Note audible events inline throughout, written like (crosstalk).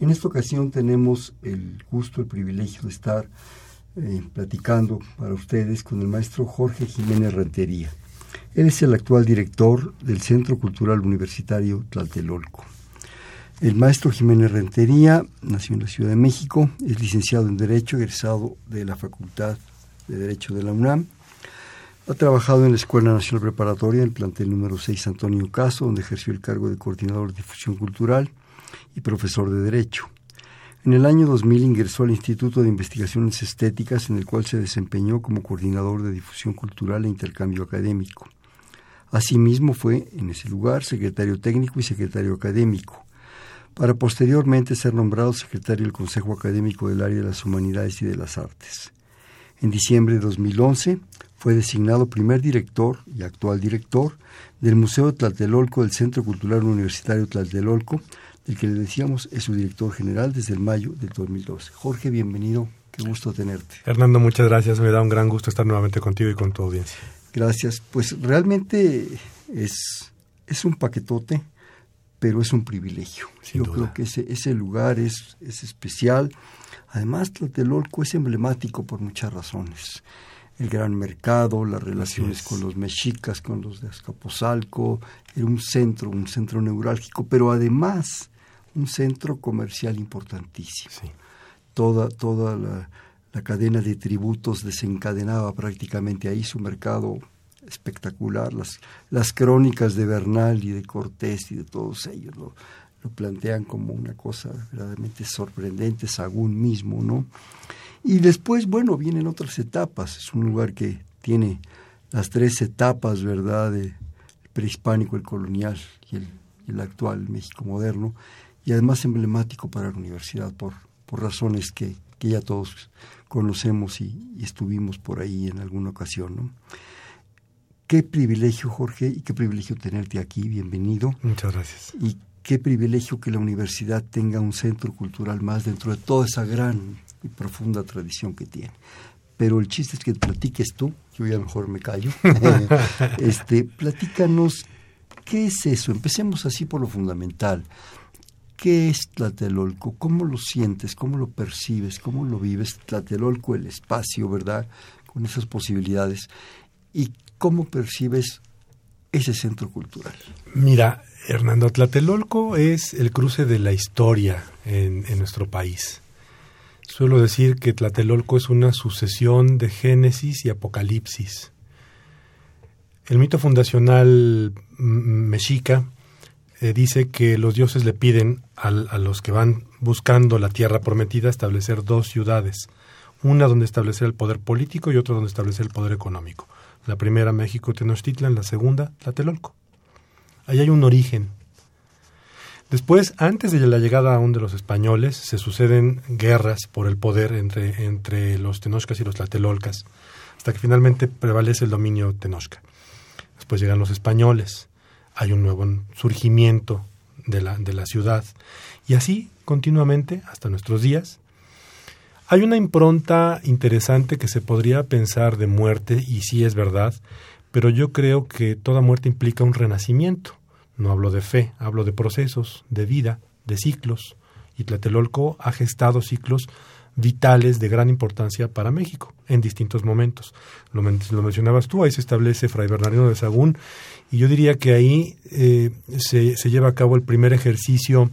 En esta ocasión tenemos el gusto, el privilegio de estar eh, platicando para ustedes con el maestro Jorge Jiménez Rentería. Él es el actual director del Centro Cultural Universitario Tlatelolco. El maestro Jiménez Rentería nació en la Ciudad de México, es licenciado en Derecho, egresado de la Facultad de Derecho de la UNAM. Ha trabajado en la Escuela Nacional Preparatoria, en el plantel número 6 Antonio Caso, donde ejerció el cargo de coordinador de difusión cultural y profesor de Derecho. En el año 2000 ingresó al Instituto de Investigaciones Estéticas, en el cual se desempeñó como coordinador de difusión cultural e intercambio académico. Asimismo fue, en ese lugar, secretario técnico y secretario académico, para posteriormente ser nombrado secretario del Consejo Académico del Área de las Humanidades y de las Artes. En diciembre de 2011 fue designado primer director y actual director del Museo Tlatelolco del Centro Cultural Universitario Tlatelolco, el que le decíamos es su director general desde el mayo del 2012. Jorge, bienvenido, qué gusto tenerte. Hernando, muchas gracias, me da un gran gusto estar nuevamente contigo y con tu audiencia. Gracias, pues realmente es, es un paquetote, pero es un privilegio. Yo creo que ese, ese lugar es, es especial. Además, Tlatelolco es emblemático por muchas razones el gran mercado, las relaciones con los mexicas, con los de Azcapotzalco, era un centro, un centro neurálgico, pero además un centro comercial importantísimo. Toda, toda la, cadena de tributos desencadenaba prácticamente ahí su mercado espectacular. Las, las crónicas de Bernal y de Cortés y de todos ellos lo, lo plantean como una cosa verdaderamente sorprendente, Sagún mismo, ¿no? Y después, bueno, vienen otras etapas. Es un lugar que tiene las tres etapas, ¿verdad?, de prehispánico, el colonial y el, el actual México moderno y además emblemático para la universidad por, por razones que, que ya todos conocemos y, estuvimos por ahí en alguna ocasión. ¿no? Qué privilegio, Jorge, y qué privilegio tenerte aquí, bienvenido. Muchas gracias. Y qué privilegio que la universidad tenga un centro cultural más dentro de toda esa gran y profunda tradición que tiene. Pero el chiste es que platiques tú, yo ya mejor me callo. (laughs) este, platícanos, ¿qué es eso? Empecemos así por lo fundamental. ¿Qué es Tlatelolco? ¿Cómo lo sientes? ¿Cómo lo percibes? ¿Cómo lo vives? Tlatelolco, el espacio, ¿verdad? Con esas posibilidades. ¿Y cómo percibes ese centro cultural? Mira, Hernando, Tlatelolco es el cruce de la historia en, nuestro país. Suelo decir que Tlatelolco es una sucesión de Génesis y Apocalipsis. El mito fundacional mexica eh, dice que los dioses le piden a los que van buscando la tierra prometida establecer dos ciudades, una donde establecer el poder político y otra donde establecer el poder económico. La primera México Tenochtitlan, la segunda Tlatelolco. Ahí hay un origen. Después, antes de la llegada aún de los españoles, se suceden guerras por el poder entre, entre los tenochcas y los tlatelolcas, hasta que finalmente prevalece el dominio tenochca. Después llegan los españoles hay un nuevo surgimiento de la, de la ciudad. Y así continuamente hasta nuestros días. Hay una impronta interesante que se podría pensar de muerte, y sí es verdad, pero yo creo que toda muerte implica un renacimiento. No hablo de fe, hablo de procesos, de vida, de ciclos. Y Tlatelolco ha gestado ciclos vitales de gran importancia para México en distintos momentos. Lo, mencionabas tú, ahí se establece Fray Bernardino de Sagún y yo diría que ahí eh, se, se, lleva a cabo el primer ejercicio,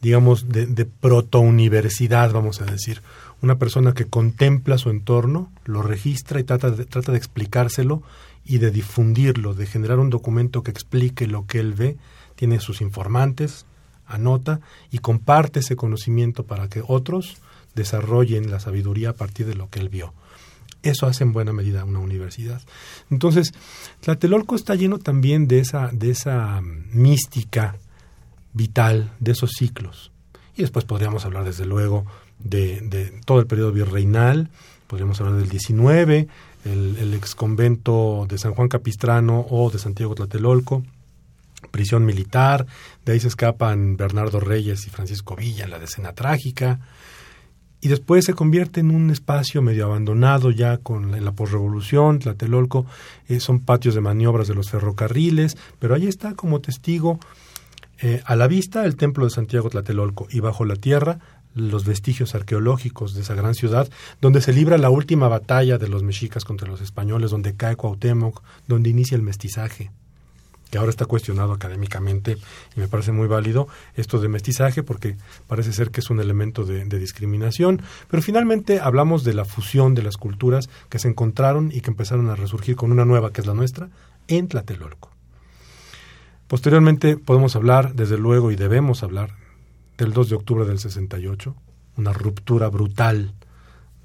digamos, de, de proto-universidad, vamos a decir. Una persona que contempla su entorno, lo registra y trata de, trata de explicárselo y de difundirlo, de generar un documento que explique lo que él ve, tiene sus informantes, anota y comparte ese conocimiento para que otros desarrollen la sabiduría a partir de lo que él vio. Eso hace en buena medida una universidad. Entonces, Tlatelolco está lleno también de esa, de esa mística vital, de esos ciclos. Y después podríamos hablar, desde luego, de, todo el periodo virreinal, podríamos hablar del 19, el, el ex convento de San Juan Capistrano o de Santiago Tlatelolco, prisión militar, de ahí se escapan Bernardo Reyes y Francisco Villa en la decena trágica, y después se convierte en un espacio medio abandonado ya con la posrevolución, Tlatelolco, eh, son patios de maniobras de los ferrocarriles, pero ahí está como testigo eh, a la vista el templo de Santiago Tlatelolco y bajo la tierra los vestigios arqueológicos de esa gran ciudad, donde se libra la última batalla de los mexicas contra los españoles, donde cae Cuauhtémoc, donde inicia el mestizaje que ahora está cuestionado académicamente y me parece muy válido esto de mestizaje porque parece ser que es un elemento de, discriminación, pero finalmente hablamos de la fusión de las culturas que se encontraron y que empezaron a resurgir con una nueva que es la nuestra en Tlatelolco. Posteriormente podemos hablar, desde luego, y debemos hablar del 2 de octubre del 68, una ruptura brutal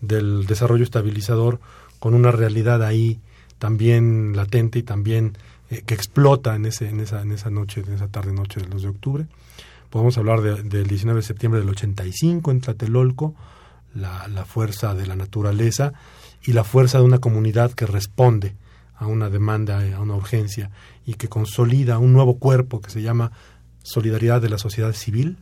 del desarrollo estabilizador con una realidad ahí también latente y también eh, que explota en, ese, en, esa, en esa noche, en esa tarde-noche del 2 de octubre. Podemos hablar del 19 de septiembre del 85 en Tlatelolco, la, la fuerza de la naturaleza y la fuerza de una comunidad que responde a una demanda, a una urgencia y que consolida un nuevo cuerpo que se llama Solidaridad de la Sociedad Civil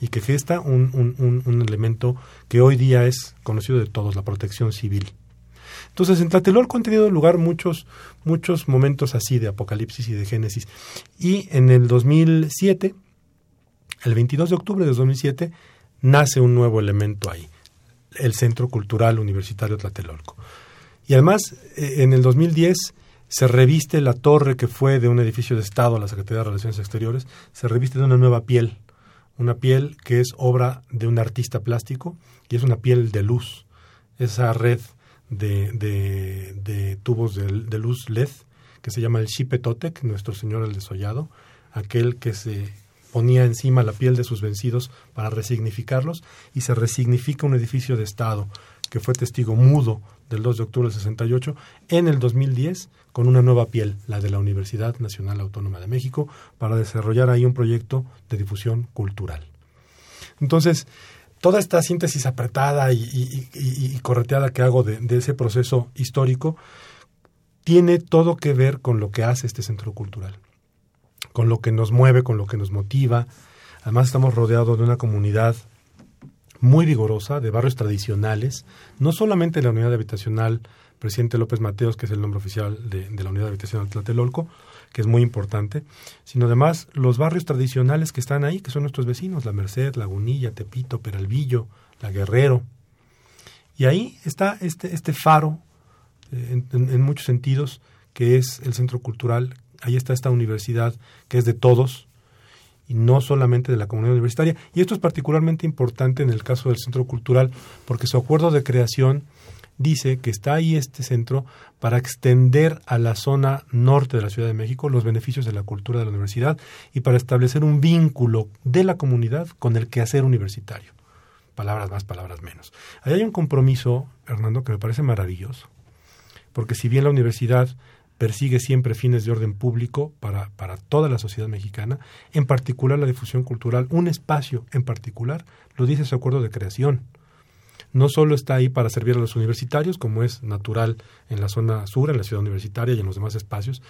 y que gesta un, un, un elemento que hoy día es conocido de todos, la protección civil. Entonces, en Tlatelolco han tenido lugar muchos, muchos momentos así de apocalipsis y de génesis. Y en el 2007, el 22 de octubre de 2007, nace un nuevo elemento ahí, el Centro Cultural Universitario Tlatelolco. Y además, eh, en el 2010 se reviste la torre que fue de un edificio de Estado a la Secretaría de Relaciones Exteriores, se reviste de una nueva piel, una piel que es obra de un artista plástico y es una piel de luz. Esa red de, de, tubos de, luz LED que se llama el Totec, Nuestro Señor el Desollado, aquel que se ponía encima la piel de sus vencidos para resignificarlos y se resignifica un edificio de Estado que fue testigo mudo del 2 de octubre del 68 en el 2010 con una nueva piel, la de la Universidad Nacional Autónoma de México, para desarrollar ahí un proyecto de difusión cultural. Entonces, toda esta síntesis apretada y, correteada que hago de, ese proceso histórico tiene todo que ver con lo que hace este centro cultural, con lo que nos mueve, con lo que nos motiva. Además estamos rodeados de una comunidad muy vigorosa, de barrios tradicionales, no solamente la unidad habitacional Presidente López Mateos, que es el nombre oficial de, de la unidad habitacional Tlatelolco, que es muy importante, sino además los barrios tradicionales que están ahí, que son nuestros vecinos, La Merced, Lagunilla, Tepito, Peralvillo, La Guerrero. Y ahí está este, este faro, eh, en, muchos sentidos, que es el centro cultural. Ahí está esta universidad que es de todos, y no solamente de la comunidad universitaria. Y esto es particularmente importante en el caso del Centro Cultural, porque su acuerdo de creación dice que está ahí este centro para extender a la zona norte de la Ciudad de México los beneficios de la cultura de la universidad y para establecer un vínculo de la comunidad con el quehacer universitario. Palabras más, palabras menos. Ahí hay un compromiso, Hernando, que me parece maravilloso, porque si bien la universidad persigue siempre fines de orden público para, para toda la sociedad mexicana, en particular la difusión cultural, un espacio en particular, lo dice su acuerdo de creación no solo está ahí para servir a los universitarios, como es natural en la zona sur, en la ciudad universitaria y en los demás espacios,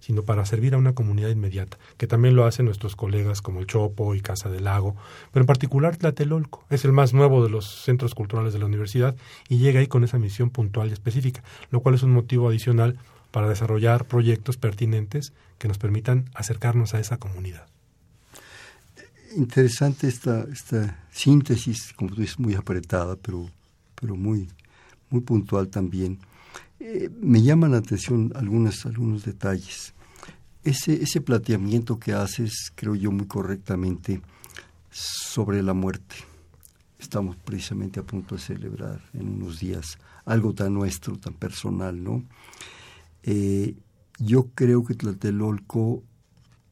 sino para servir a una comunidad inmediata, que también lo hacen nuestros colegas como el Chopo y Casa del Lago, pero en particular Tlatelolco, es el más nuevo de los centros culturales de la universidad y llega ahí con esa misión puntual y específica, lo cual es un motivo adicional para desarrollar proyectos pertinentes que nos permitan acercarnos a esa comunidad interesante esta, esta síntesis, como tú dices, muy apretada, pero, pero muy, muy puntual también. Eh, me llaman la atención algunos, algunos detalles. Ese, ese planteamiento que haces, creo yo, muy correctamente, sobre la muerte. Estamos precisamente a punto de celebrar en unos días algo tan nuestro, tan personal, ¿no? Eh, yo creo que Tlatelolco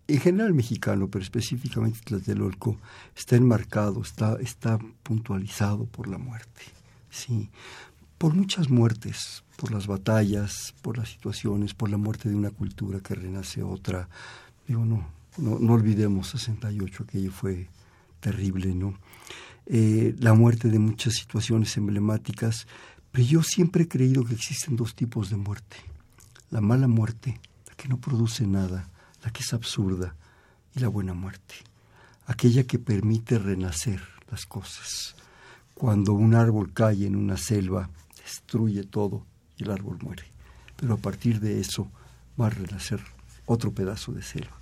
en general mexicano, pero específicamente Tlatelolco, está enmarcado, está, está puntualizado por la muerte. Sí, por muchas muertes, por las batallas, por las situaciones, por la muerte de una cultura que renace otra. Digo, no, no, no olvidemos 68, aquello fue terrible, ¿no? eh, la muerte de muchas situaciones emblemáticas, pero yo siempre he creído que existen dos tipos de muerte. La mala muerte, la que no produce nada, la que es absurda, y la buena muerte, aquella que permite renacer las cosas. Cuando un árbol cae en una selva, destruye todo y el árbol muere. Pero a partir de eso va a renacer otro pedazo de selva.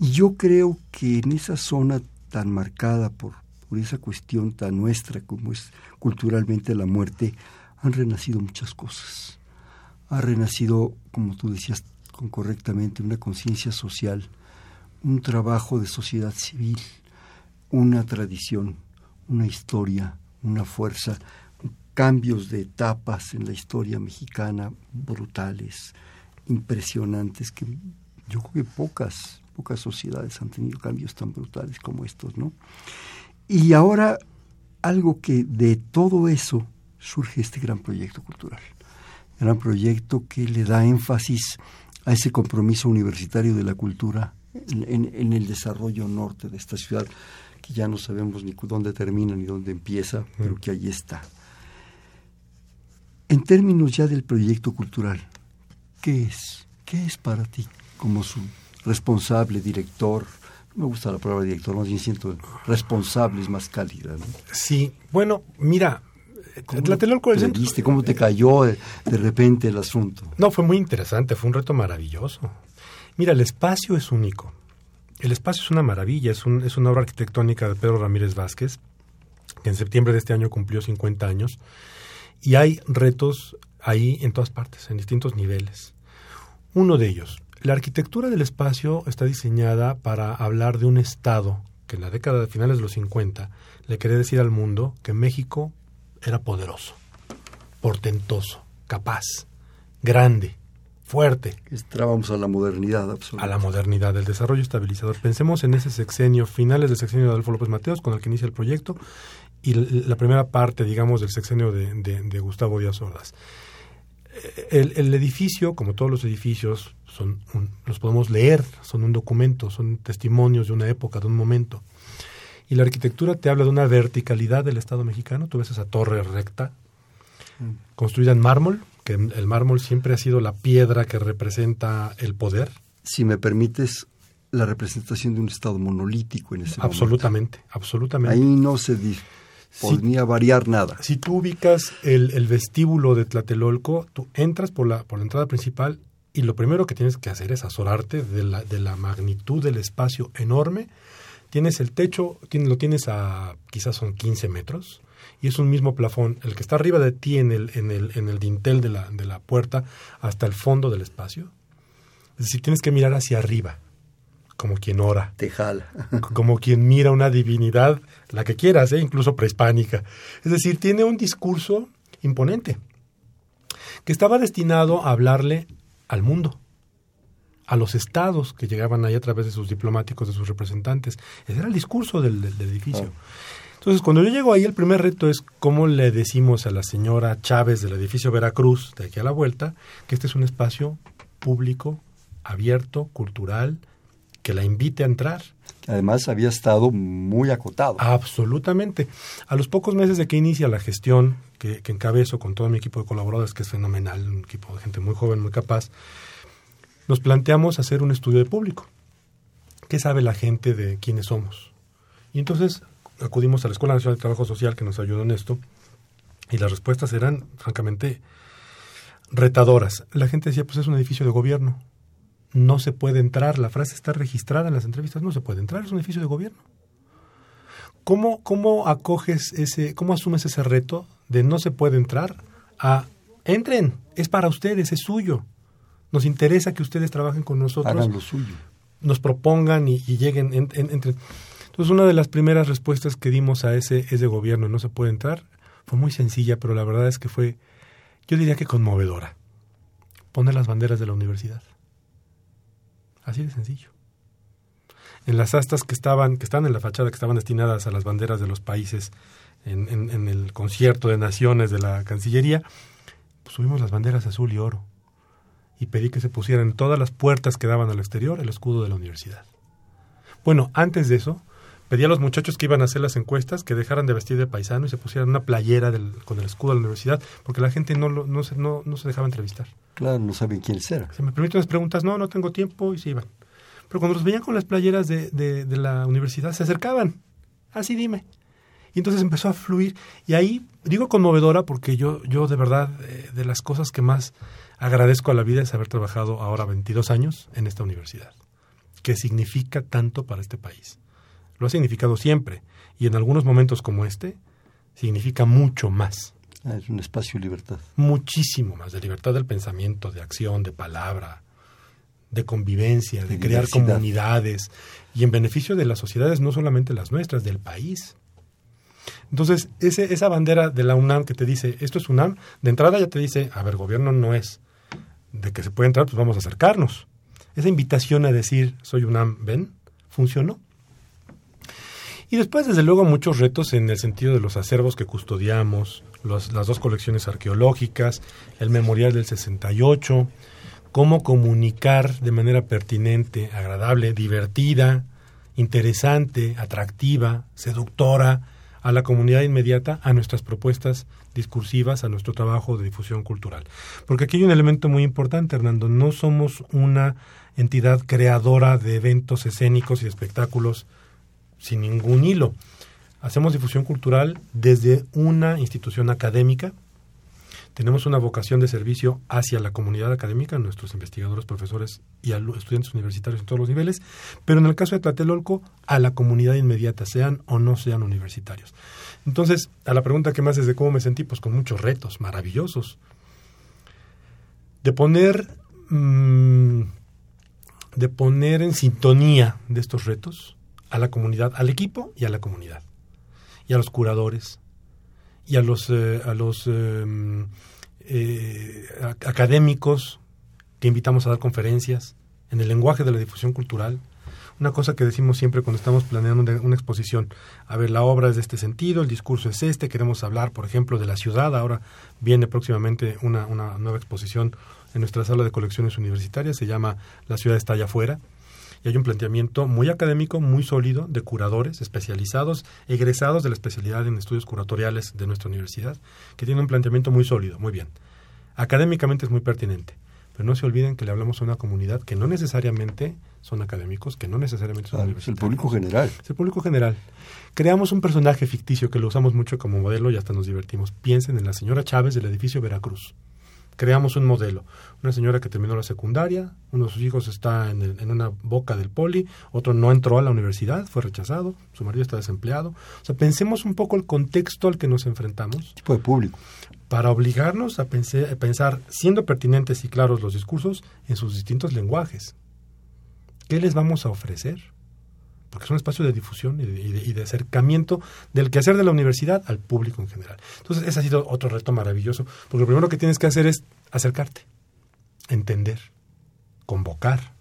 Y yo creo que en esa zona tan marcada por, por esa cuestión tan nuestra como es culturalmente la muerte, han renacido muchas cosas. Ha renacido, como tú decías con correctamente, una conciencia social, un trabajo de sociedad civil, una tradición, una historia, una fuerza, cambios de etapas en la historia mexicana brutales, impresionantes, que yo creo que pocas, pocas sociedades han tenido cambios tan brutales como estos, ¿no? Y ahora algo que de todo eso surge este gran proyecto cultural, gran proyecto que le da énfasis a ese compromiso universitario de la cultura en, en, el desarrollo norte de esta ciudad, que ya no sabemos ni dónde termina ni dónde empieza, pero que ahí está. En términos ya del proyecto cultural, ¿qué es? ¿Qué es para ti como su responsable, director? No me gusta la palabra director, más bien siento responsable, es más cálida. ¿no? Sí, bueno, mira, Tlatelolco del Centro. ¿Viste cómo te cayó de, de, repente el asunto? No, fue muy interesante, fue un reto maravilloso. Mira, el espacio es único. El espacio es una maravilla, es, un, es una obra arquitectónica de Pedro Ramírez Vázquez, que en septiembre de este año cumplió 50 años, y hay retos ahí en todas partes, en distintos niveles. Uno de ellos, la arquitectura del espacio está diseñada para hablar de un Estado que en la década de finales de los 50 le quería decir al mundo que México era poderoso, portentoso, capaz, grande, fuerte. Estrábamos a la modernidad absoluta. A la modernidad, el desarrollo estabilizador. Pensemos en ese sexenio, finales del sexenio de Adolfo López Mateos, con el que inicia el proyecto, y la primera parte, digamos, del sexenio de, de Gustavo Díaz Ordaz. El, el, edificio, como todos los edificios, son los podemos leer, son un documento, son testimonios de una época, de un momento. Y la arquitectura te habla de una verticalidad del Estado mexicano. Tú ves esa torre recta, construida en mármol, que el mármol siempre ha sido la piedra que representa el poder. Si me permites, la representación de un Estado monolítico en ese absolutamente, momento. Absolutamente, Ahí no se podía variar nada. Si tú ubicas el, el, vestíbulo de Tlatelolco, tú entras por la, por la entrada principal y lo primero que tienes que hacer es azorarte de la, de la magnitud del espacio enorme. Tienes el techo, lo tienes a quizás son 15 metros y es un mismo plafón, el que está arriba de ti en el, en el, en el dintel de la, de la puerta hasta el fondo del espacio. Es decir, tienes que mirar hacia arriba como quien ora. Te jala. (laughs) como quien mira una divinidad, la que quieras, ¿eh? incluso prehispánica. Es decir, tiene un discurso imponente, que estaba destinado a hablarle al mundo, a los estados que llegaban ahí a través de sus diplomáticos, de sus representantes. Ese era el discurso del, del, del edificio. Oh. Entonces, cuando yo llego ahí, el primer reto es cómo le decimos a la señora Chávez del edificio Veracruz, de aquí a la vuelta, que este es un espacio público, abierto, cultural, que la invite a entrar. Además había estado muy acotado. Absolutamente. A los pocos meses de que inicia la gestión, que, que encabezo con todo mi equipo de colaboradores, que es fenomenal, un equipo de gente muy joven, muy capaz, nos planteamos hacer un estudio de público. ¿Qué sabe la gente de quiénes somos? Y entonces acudimos a la Escuela Nacional de Trabajo Social que nos ayudó en esto y las respuestas eran francamente retadoras. La gente decía, pues es un edificio de gobierno no se puede entrar. La frase está registrada en las entrevistas, no se puede entrar, es un edificio de gobierno. ¿Cómo, cómo acoges ese, cómo asumes ese reto de no se puede entrar a entren, es para ustedes, es suyo. Nos interesa que ustedes trabajen con nosotros. Hagan lo suyo. Nos propongan y, y lleguen, en, en, entren. Entonces, una de las primeras respuestas que dimos a ese es de gobierno, no se puede entrar, fue muy sencilla, pero la verdad es que fue, yo diría que conmovedora. Poner las banderas de la universidad. Así de sencillo. En las astas que estaban, que están en la fachada, que estaban destinadas a las banderas de los países en, en, en el concierto de naciones de la Cancillería, pues subimos las banderas azul y oro. Y pedí que se pusieran en todas las puertas que daban al exterior el escudo de la universidad. Bueno, antes de eso, pedí a los muchachos que iban a hacer las encuestas que dejaran de vestir de paisano y se pusieran una playera del, con el escudo de la universidad, porque la gente no, lo- no, se, no, no se dejaba entrevistar. Claro, no saben quiénes eran. Se me permiten unas preguntas, no, no tengo tiempo y se iban. Pero cuando los veían con las playeras de, de, de la universidad, se acercaban. Así dime. Y entonces empezó a fluir. Y ahí, digo conmovedora, porque yo, yo de verdad, eh, de las cosas que más agradezco a la vida es haber trabajado ahora 22 años en esta universidad, que significa tanto para este país. Lo ha significado siempre. Y en algunos momentos como este, significa mucho más Ah, es un espacio de libertad. muchísimo más de libertad del pensamiento, de acción, de palabra, de convivencia, de, De crear comunidades y en beneficio de las sociedades, no solamente las nuestras, del país. Entonces, ese, esa bandera de la UNAM que te dice, esto es UNAM, de entrada ya te dice, a ver, gobierno no es. De que se puede entrar, pues vamos a acercarnos. Esa invitación a decir, soy UNAM, ven, funcionó. Y después, desde luego, muchos retos en el sentido de los acervos que custodiamos, las dos colecciones arqueológicas, el memorial del 68, cómo comunicar de manera pertinente, agradable, divertida, interesante, atractiva, seductora a la comunidad inmediata, a nuestras propuestas discursivas, a nuestro trabajo de difusión cultural. Porque aquí hay un elemento muy importante, Hernando, no somos una entidad creadora de eventos escénicos y espectáculos sin ningún hilo. Hacemos difusión cultural desde una institución académica. Tenemos una vocación de servicio hacia la comunidad académica, nuestros investigadores, profesores y estudiantes universitarios en todos los niveles, pero en el caso de Tlatelolco, a la comunidad inmediata, sean o no sean universitarios. Entonces, a la pregunta que más es de cómo me sentí, pues con muchos retos maravillosos. De poner, mm, de poner en sintonía de estos retos a la comunidad, al equipo y a la comunidad, y a los curadores, y a los, eh, a los eh, eh, ac- académicos que invitamos a dar conferencias en el lenguaje de la difusión cultural. Una cosa que decimos siempre cuando estamos planeando una exposición, a ver, la obra es de este sentido, el discurso es este, queremos hablar, por ejemplo, de la ciudad, ahora viene próximamente una, una nueva exposición en nuestra sala de colecciones universitarias, se llama La ciudad está allá afuera, y hay un planteamiento muy académico, muy sólido, de curadores especializados, egresados de la especialidad en estudios curatoriales de nuestra universidad, que tiene un planteamiento muy sólido, muy bien. Académicamente es muy pertinente, pero no se olviden que le hablamos a una comunidad que no necesariamente son académicos, que no necesariamente son Claro, es el público general. Es el público general. Creamos un personaje ficticio que lo usamos mucho como modelo y hasta nos divertimos. Piensen en la señora Chávez del edificio Veracruz. Creamos un modelo. Una señora que terminó la secundaria, uno de sus hijos está en, el- en una boca del poli, otro no entró a la universidad, fue rechazado, su marido está desempleado. O sea, pensemos un poco el contexto al que nos enfrentamos Tipo de público. para obligarnos a, pense- a pensar, siendo pertinentes y claros los discursos, en sus distintos lenguajes. ¿Qué les vamos a ofrecer? Porque es un espacio de difusión y de, y de- y de acercamiento del quehacer de la universidad al público en general. Entonces, ese ha sido otro reto maravilloso, porque lo primero que tienes que hacer es acercarte, entender, convocar.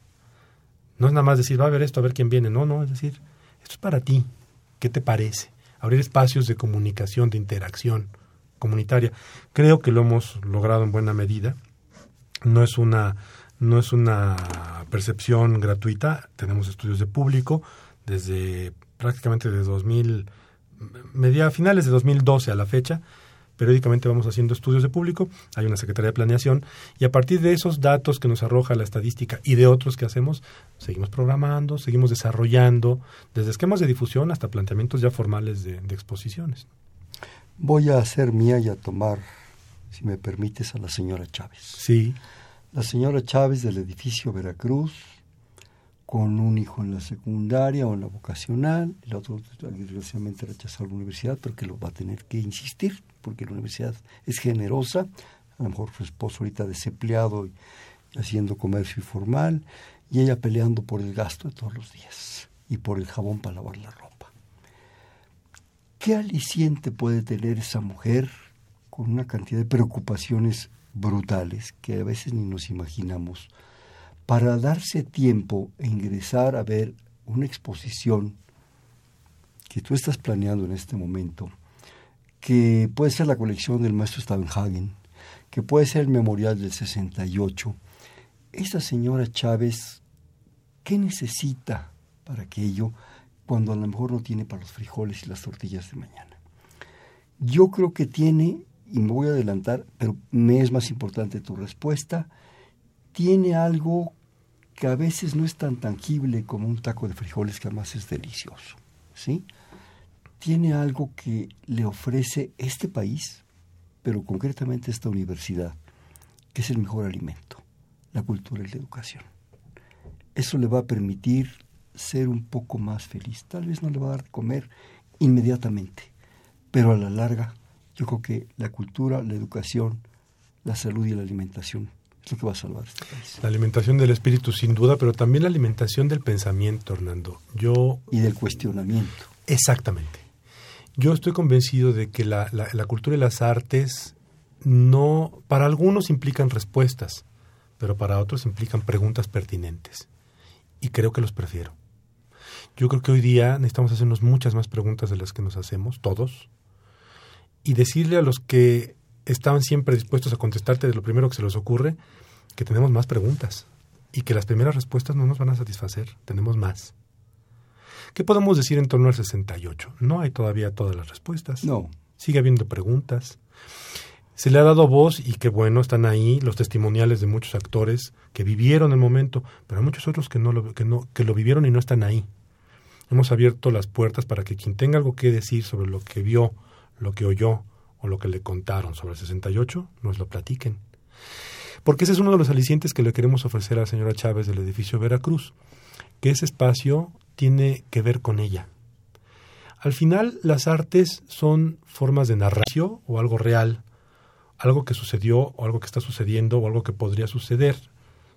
No es nada más decir, va a ver esto, a ver quién viene. No, no, es decir, esto es para ti. ¿Qué te parece? Abrir espacios de comunicación, de interacción comunitaria. Creo que lo hemos logrado en buena medida. No es una, no es una percepción gratuita. Tenemos estudios de público desde prácticamente de 2000, media finales de 2012 a la fecha. Periódicamente vamos haciendo estudios de público, hay una Secretaría de Planeación y a partir de esos datos que nos arroja la estadística y de otros que hacemos, seguimos programando, seguimos desarrollando, desde esquemas de difusión hasta planteamientos ya formales de, de exposiciones. Voy a hacer mía y a tomar, si me permites, a la señora Chávez. Sí, La señora Chávez del edificio Veracruz, con un hijo en la secundaria o en la vocacional, el otro desgraciadamente rechazó la universidad, pero que lo va a tener que insistir, porque la universidad es generosa, a lo mejor su esposo ahorita desempleado y haciendo comercio informal, y ella peleando por el gasto de todos los días y por el jabón para lavar la ropa. ¿Qué aliciente puede tener esa mujer con una cantidad de preocupaciones brutales que a veces ni nos imaginamos para darse tiempo e ingresar a ver una exposición que tú estás planeando en este momento, que puede ser la colección del maestro Stavenhagen, que puede ser el memorial del 68. Esta señora Chávez, ¿qué necesita para aquello? cuando a lo mejor no tiene para los frijoles y las tortillas de mañana. Yo creo que tiene, y me voy a adelantar, pero me es más importante tu respuesta, tiene algo que a veces no es tan tangible como un taco de frijoles que además es delicioso, ¿sí? Tiene algo que le ofrece este país, pero concretamente esta universidad, que es el mejor alimento, la cultura y la educación. Eso le va a permitir ser un poco más feliz. Tal vez no le va a dar de comer inmediatamente, pero a la larga yo creo que la cultura, la educación, la salud y la alimentación lo que va a salvar este país. La alimentación del espíritu sin duda, pero también la alimentación del pensamiento, Hernando. Yo y del cuestionamiento. Exactamente. Yo estoy convencido de que la, la cultura y las artes no, para algunos implican respuestas, pero para otros implican preguntas pertinentes. Y creo que los prefiero. Yo creo que hoy día necesitamos hacernos muchas más preguntas de las que nos hacemos, todos, y decirle a los que estaban siempre dispuestos a contestarte de lo primero que se les ocurre, que tenemos más preguntas y que las primeras respuestas no nos van a satisfacer, tenemos más. ¿Qué podemos decir en torno al 68? No hay todavía todas las respuestas. No. Sigue habiendo preguntas. Se le ha dado voz y qué bueno, están ahí los testimoniales de muchos actores que vivieron el momento, pero hay muchos otros que no lo, que no, que lo vivieron y no están ahí. Hemos abierto las puertas para que quien tenga algo que decir sobre lo que vio, lo que oyó o lo que le contaron sobre el 68, nos lo platiquen. Porque ese es uno de los alicientes que le queremos ofrecer a la señora Chávez del edificio Veracruz, que ese espacio tiene que ver con ella. Al final, las artes son formas de narración o algo real, algo que sucedió o algo que está sucediendo o algo que podría suceder.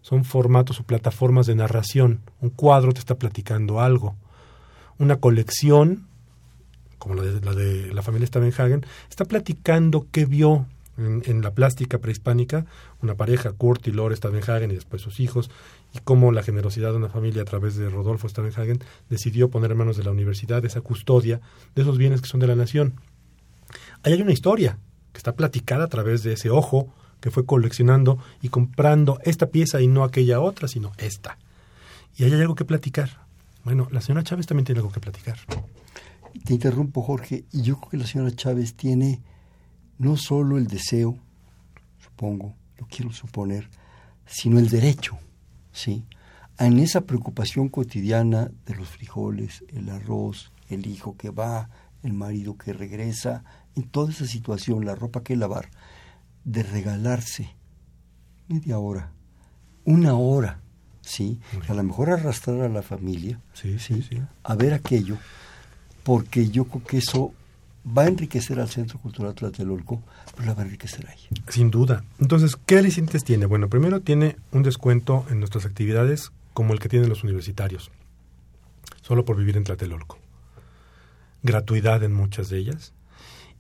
Son formatos o plataformas de narración. Un cuadro te está platicando algo una colección, como la de la, de la familia Stavenhagen, está platicando qué vio en, la plástica prehispánica una pareja, Kurt y Lore Stavenhagen y después sus hijos, y cómo la generosidad de una familia a través de Rodolfo Stavenhagen decidió poner en manos de la universidad esa custodia de esos bienes que son de la nación. Ahí hay una historia que está platicada a través de ese ojo que fue coleccionando y comprando esta pieza y no aquella otra, sino esta. Y ahí hay algo que platicar. Bueno, la señora Chávez también tiene algo que platicar. Te interrumpo, Jorge, y yo creo que la señora Chávez tiene no solo el deseo, supongo, lo quiero suponer, sino el derecho, ¿sí? En esa preocupación cotidiana de los frijoles, el arroz, el hijo que va, el marido que regresa, en toda esa situación, la ropa que lavar, de regalarse media hora, una hora, ¿sí? A lo mejor arrastrar a la familia, sí, sí, sí, A ver aquello, porque yo creo que eso va a enriquecer al Centro Cultural Tlatelolco, pero la va a enriquecer a ella. Sin duda. Entonces, ¿qué alicientes tiene? Bueno, primero tiene un descuento en nuestras actividades como el que tienen los universitarios, solo por vivir en Tlatelolco. Gratuidad en muchas de ellas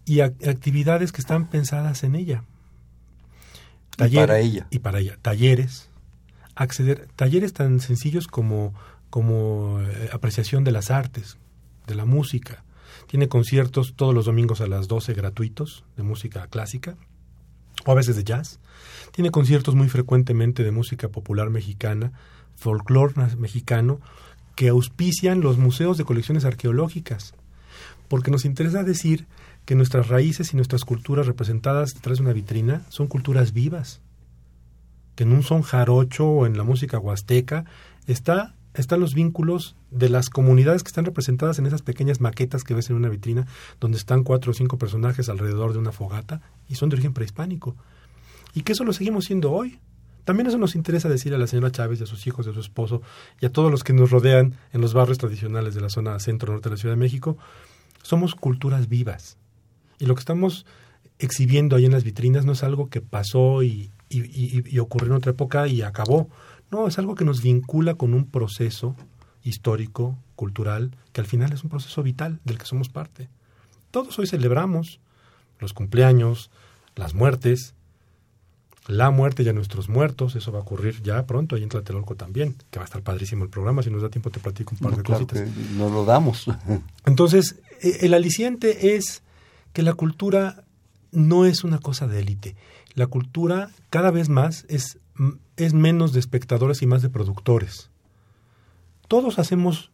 y actividades que están pensadas en ella. y para ella. Y para ella. Talleres, acceder talleres tan sencillos como, como eh, apreciación de las artes, de la música. Tiene conciertos todos los domingos a las 12 gratuitos de música clásica o a veces de jazz. Tiene conciertos muy frecuentemente de música popular mexicana, folclore mexicano, que auspician los museos de colecciones arqueológicas. Porque nos interesa decir que nuestras raíces y nuestras culturas representadas detrás de una vitrina son culturas vivas en un son jarocho o en la música huasteca, está, están los vínculos de las comunidades que están representadas en esas pequeñas maquetas que ves en una vitrina, donde están cuatro o cinco personajes alrededor de una fogata y son de origen prehispánico. Y que eso lo seguimos siendo hoy. También eso nos interesa decir a la señora Chávez y a sus hijos, y a su esposo y a todos los que nos rodean en los barrios tradicionales de la zona centro-norte de la Ciudad de México. Somos culturas vivas. Y lo que estamos exhibiendo ahí en las vitrinas no es algo que pasó y, y, ocurrió en otra época y acabó. No, es algo que nos vincula con un proceso histórico, cultural, que al final es un proceso vital del que somos parte. Todos hoy celebramos los cumpleaños, las muertes, la muerte ya nuestros muertos, eso va a ocurrir ya pronto, ahí en Tlatelolco también, que va a estar padrísimo el programa, si nos da tiempo te platico un par de cositas. No lo damos. (laughs) Entonces, e, el aliciente es que la cultura no es una cosa de élite la cultura cada vez más es, es menos de espectadores y más de productores. Todos hacemos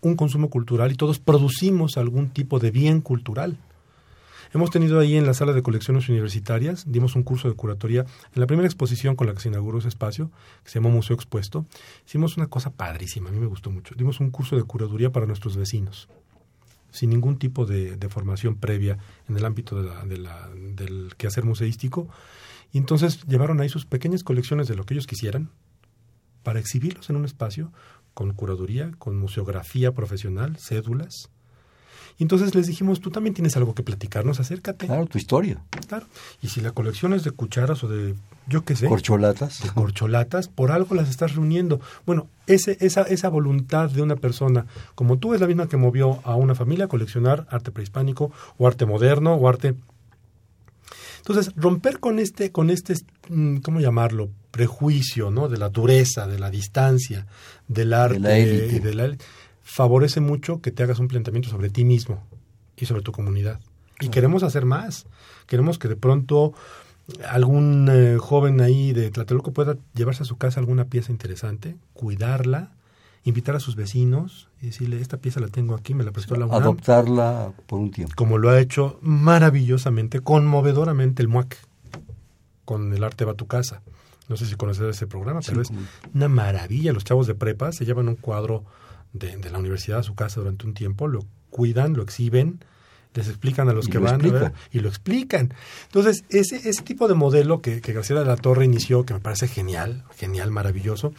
un consumo cultural y todos producimos algún tipo de bien cultural. Hemos tenido ahí en la sala de colecciones universitarias, dimos un curso de curatoría. En la primera exposición con la que se inauguró ese espacio, que se llamó Museo Expuesto, hicimos una cosa padrísima, a mí me gustó mucho. Dimos un curso de curaduría para nuestros vecinos, sin ningún tipo de, formación previa en el ámbito de la, del quehacer museístico. Y entonces llevaron ahí sus pequeñas colecciones de lo que ellos quisieran para exhibirlos en un espacio con curaduría, con museografía profesional, cédulas, y entonces les dijimos, tú también tienes algo que platicarnos, acércate. Claro, tu historia. Claro. Y si la colección es de cucharas o de, yo qué sé. Corcholatas. De corcholatas, por algo las estás reuniendo. Bueno, ese, esa, esa voluntad de una persona, como tú, es la misma que movió a una familia a coleccionar arte prehispánico o arte moderno o arte... Entonces, romper con este, con este, mm, ¿cómo llamarlo? Prejuicio, ¿no? De la dureza, de la distancia, del arte. De la élite. De la, favorece mucho que te hagas un planteamiento sobre ti mismo y sobre tu comunidad. Y queremos hacer más. Queremos que de pronto algún eh, joven ahí de Tlatelolco pueda llevarse a su casa alguna pieza interesante, cuidarla, invitar a sus vecinos y decirle, esta pieza la tengo aquí, me la prestó la UNAM. Adoptarla por un tiempo. Como lo ha hecho maravillosamente, conmovedoramente el MUAC, con el arte va a tu casa. No sé si conoces ese programa, pero es una maravilla. Los chavos de prepa se llevan un cuadro de, la universidad a su casa durante un tiempo, lo cuidan, lo exhiben, les explican a los que van y lo explican. Entonces, ese, ese tipo de modelo que, que Graciela de la Torre inició, que me parece genial, genial, maravilloso,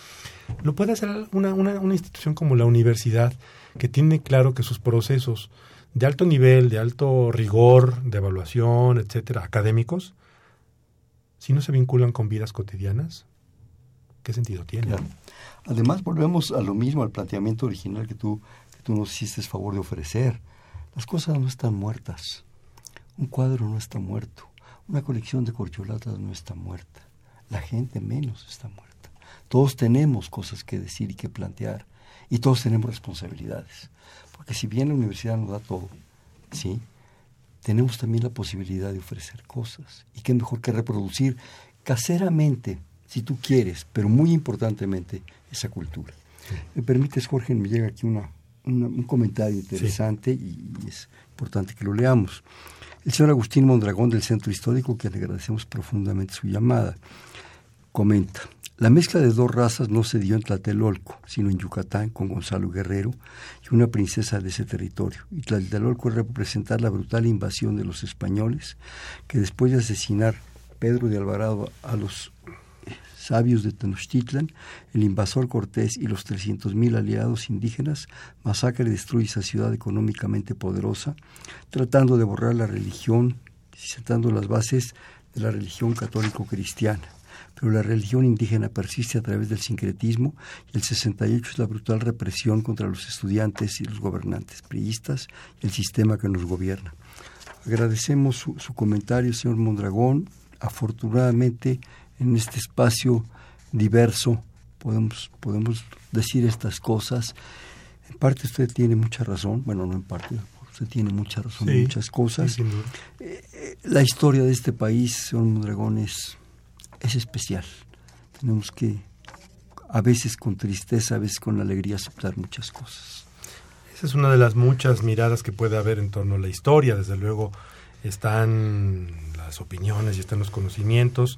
lo puede hacer una, una, una institución como la universidad, que tiene claro que sus procesos de alto nivel, de alto rigor, de evaluación, etcétera, académicos, si no se vinculan con vidas cotidianas, ¿qué sentido tiene? Además, volvemos a lo mismo, al planteamiento original que tú, que tú nos hiciste favor de ofrecer. Las cosas no están muertas. Un cuadro no está muerto. Una colección de corcholatas no está muerta. La gente menos está muerta. Todos tenemos cosas que decir y que plantear. Y todos tenemos responsabilidades. Porque si bien la universidad nos da todo, ¿sí? tenemos también la posibilidad de ofrecer cosas. Y qué mejor que reproducir caseramente si tú quieres, pero muy importantemente, esa cultura. ¿Me permites, Jorge? Me llega aquí una, un comentario interesante y, es importante que lo leamos. El señor Agustín Mondragón del Centro Histórico, que le agradecemos profundamente su llamada, comenta, la mezcla de dos razas no se dio en Tlatelolco, sino en Yucatán con Gonzalo Guerrero y una princesa de ese territorio. Y Tlatelolco es representar la brutal invasión de los españoles que después de asesinar Pedro de Alvarado a los sabios de Tenochtitlan, el invasor Cortés y los 300.000 aliados indígenas masacra y destruye esa ciudad económicamente poderosa, tratando de borrar la religión y sentando las bases de la religión católico-cristiana. Pero la religión indígena persiste a través del sincretismo y el 68 es la brutal represión contra los estudiantes y los gobernantes priistas y el sistema que nos gobierna. Agradecemos su, su comentario, señor Mondragón. Afortunadamente, en este espacio diverso podemos, podemos decir estas cosas. En parte usted tiene mucha razón, bueno, no en parte, usted tiene mucha razón en muchas cosas. Eh, eh, la historia de este país, señor Mondragón, es, es especial. Tenemos que, a veces con tristeza, a veces con alegría, aceptar muchas cosas. Esa es una de las muchas miradas que puede haber en torno a la historia. Desde luego están las opiniones y están los conocimientos,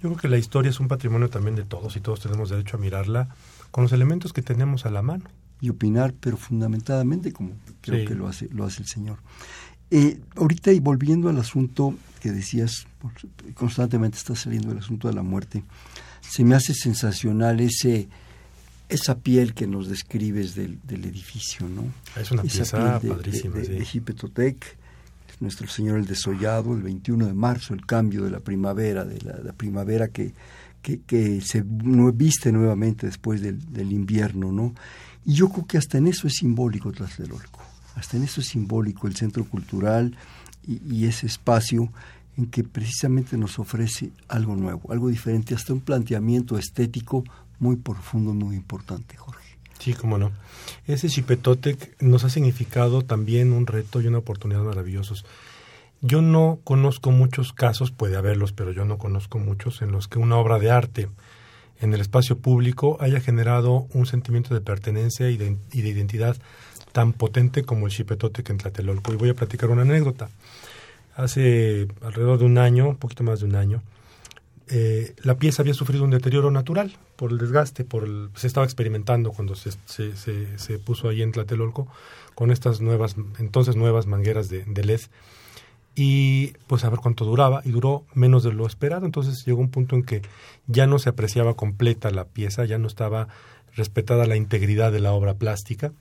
yo creo que la historia es un patrimonio también de todos y todos tenemos derecho a mirarla con los elementos que tenemos a la mano. Y opinar, pero fundamentadamente como creo que lo hace, lo hace el Señor. Eh, ahorita y volviendo al asunto que decías, constantemente está saliendo el asunto de la muerte, se me hace sensacional ese esa piel que nos describes del, del edificio, ¿no? Es una pieza padrísima, de, de, nuestro Señor el desollado, el 21 de marzo, el cambio de la primavera, de la, primavera que, que, se viste nuevamente después del, invierno, ¿no? Y yo creo que hasta en eso es simbólico Tlatelolco, hasta en eso es simbólico el centro cultural y, y ese espacio en que precisamente nos ofrece algo nuevo, algo diferente, hasta un planteamiento estético muy profundo, muy importante, Jorge. Sí, cómo no. Ese Chipetotec nos ha significado también un reto y una oportunidad maravillosos. Yo no conozco muchos casos, puede haberlos, pero yo no conozco muchos en los que una obra de arte en el espacio público haya generado un sentimiento de pertenencia y de, identidad tan potente como el Chipetotec en Tlatelolco. Y voy a platicar una anécdota. Hace alrededor de un año, un poquito más de un año, eh, la pieza había sufrido un deterioro natural por el desgaste, por el, se estaba experimentando cuando se, se, se, puso ahí en Tlatelolco con estas nuevas, entonces nuevas mangueras de, de, LED y pues a ver cuánto duraba y duró menos de lo esperado, entonces llegó un punto en que ya no se apreciaba completa la pieza, ya no estaba respetada la integridad de la obra plástica.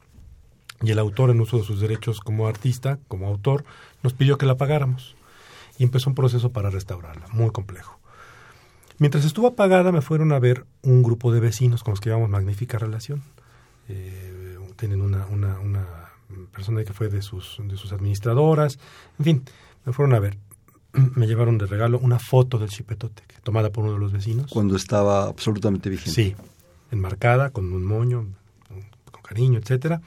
Y el autor en uso de sus derechos como artista, como autor, nos pidió que la pagáramos. Y empezó un proceso para restaurarla, muy complejo. Mientras estuvo apagada me fueron a ver un grupo de vecinos con los que llevamos magnífica relación. Eh, tienen una, una, una, persona que fue de sus, de sus administradoras, en fin, me fueron a ver. (clears throat) Me llevaron de regalo una foto del chipetote tomada por uno de los vecinos. Cuando estaba absolutamente vigente. Sí, enmarcada, con un moño, con cariño, etcétera.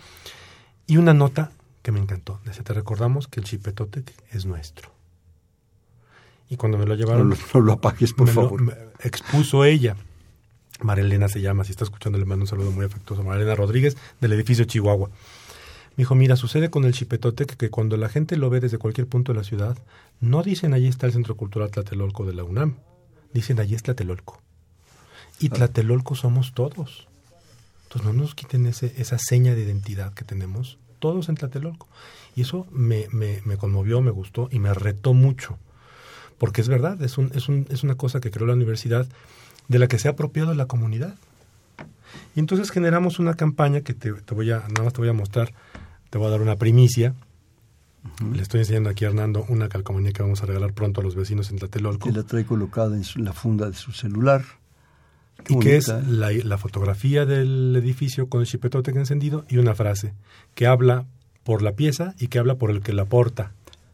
Y una nota que me encantó. Dice, te recordamos que el chipetotec es nuestro. Y cuando me lo llevaron... No, lo apagues, por favor. expuso ella. Marilena se llama, si está escuchando le mando un saludo muy afectuoso. Marilena Rodríguez, del edificio Chihuahua. Me dijo, mira, sucede con el chipetotec que cuando la gente lo ve desde cualquier punto de la ciudad, no dicen allí está el Centro Cultural Tlatelolco de la UNAM, dicen allí es Tlatelolco. Y ah. Tlatelolco somos todos. Entonces no nos quiten ese, esa seña de identidad que tenemos todos en Tlatelolco. Y eso me, me, me conmovió, me gustó y me retó mucho porque es verdad, es, un, es, un, es una cosa que creó la universidad de la que se ha apropiado la comunidad. Y entonces generamos una campaña que te, voy a, nada más te voy a mostrar, te voy a dar una primicia. Le estoy enseñando aquí a Hernando una calcomanía que vamos a regalar pronto a los vecinos en Tlatelolco. Que la trae colocada en la funda de su celular. y que es la, la, fotografía del edificio con el chipetote encendido y una frase que habla por la pieza y que habla por el que la porta.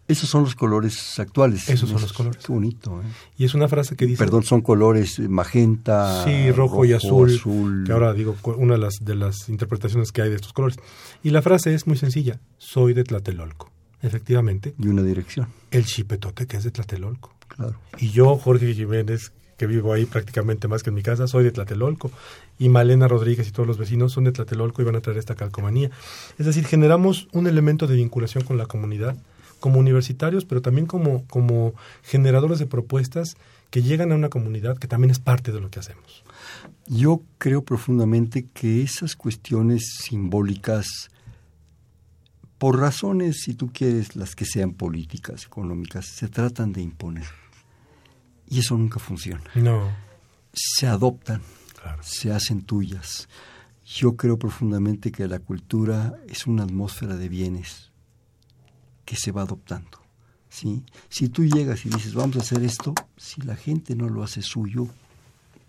Esos son los colores actuales. Esos son los colores. Qué bonito. ¿eh? Y es una frase que dice... Perdón, son colores magenta, sí, rojo, y azul, Que ahora digo, una de las, de las interpretaciones que hay de estos colores. Y la frase es muy sencilla. Soy de Tlatelolco. Efectivamente. Y una dirección. El chipetote que es de Tlatelolco. Claro. Y yo, Jorge Jiménez, que vivo ahí prácticamente más que en mi casa, soy de Tlatelolco. Y Malena Rodríguez y todos los vecinos son de Tlatelolco y van a traer esta calcomanía. Es decir, generamos un elemento de vinculación con la comunidad como universitarios, pero también como, como generadores de propuestas que llegan a una comunidad que también es parte de lo que hacemos. Yo creo profundamente que esas cuestiones simbólicas, por razones, si tú quieres, las que sean políticas, económicas, se tratan de imponer. Y eso nunca funciona. No. Se adoptan, se hacen tuyas. Yo creo profundamente que la cultura es una atmósfera de bienes, que se va adoptando. ¿sí? Si tú llegas y dices, vamos a hacer esto, si la gente no lo hace suyo,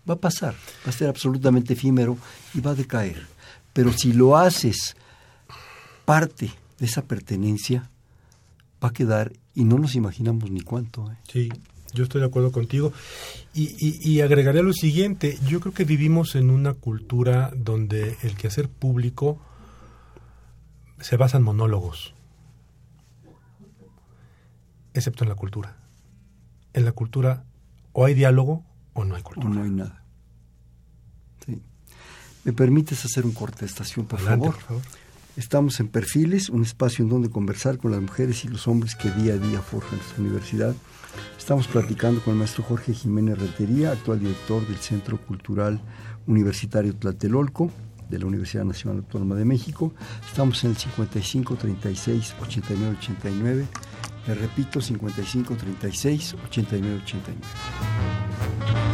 va a pasar, va a ser absolutamente efímero y va a decaer. Pero si lo haces parte de esa pertenencia, va a quedar y no nos imaginamos ni cuánto. ¿eh? Sí, yo estoy de acuerdo contigo. Y, y, y, agregaría lo siguiente, yo creo que vivimos en una cultura donde el quehacer público se basa en monólogos excepto en la cultura. En la cultura o hay diálogo o no hay cultura. O no hay nada. Sí. ¿Me permites hacer un corte de estación, por, favor? por favor? Estamos en Perfiles, un espacio en donde conversar con las mujeres y los hombres que día a día forjan nuestra universidad. Estamos platicando con el maestro Jorge Jiménez Retería, actual director del Centro Cultural Universitario Tlatelolco de la Universidad Nacional Autónoma de México. Estamos en el 55 36 89 89 le repito, 55 36 89 89.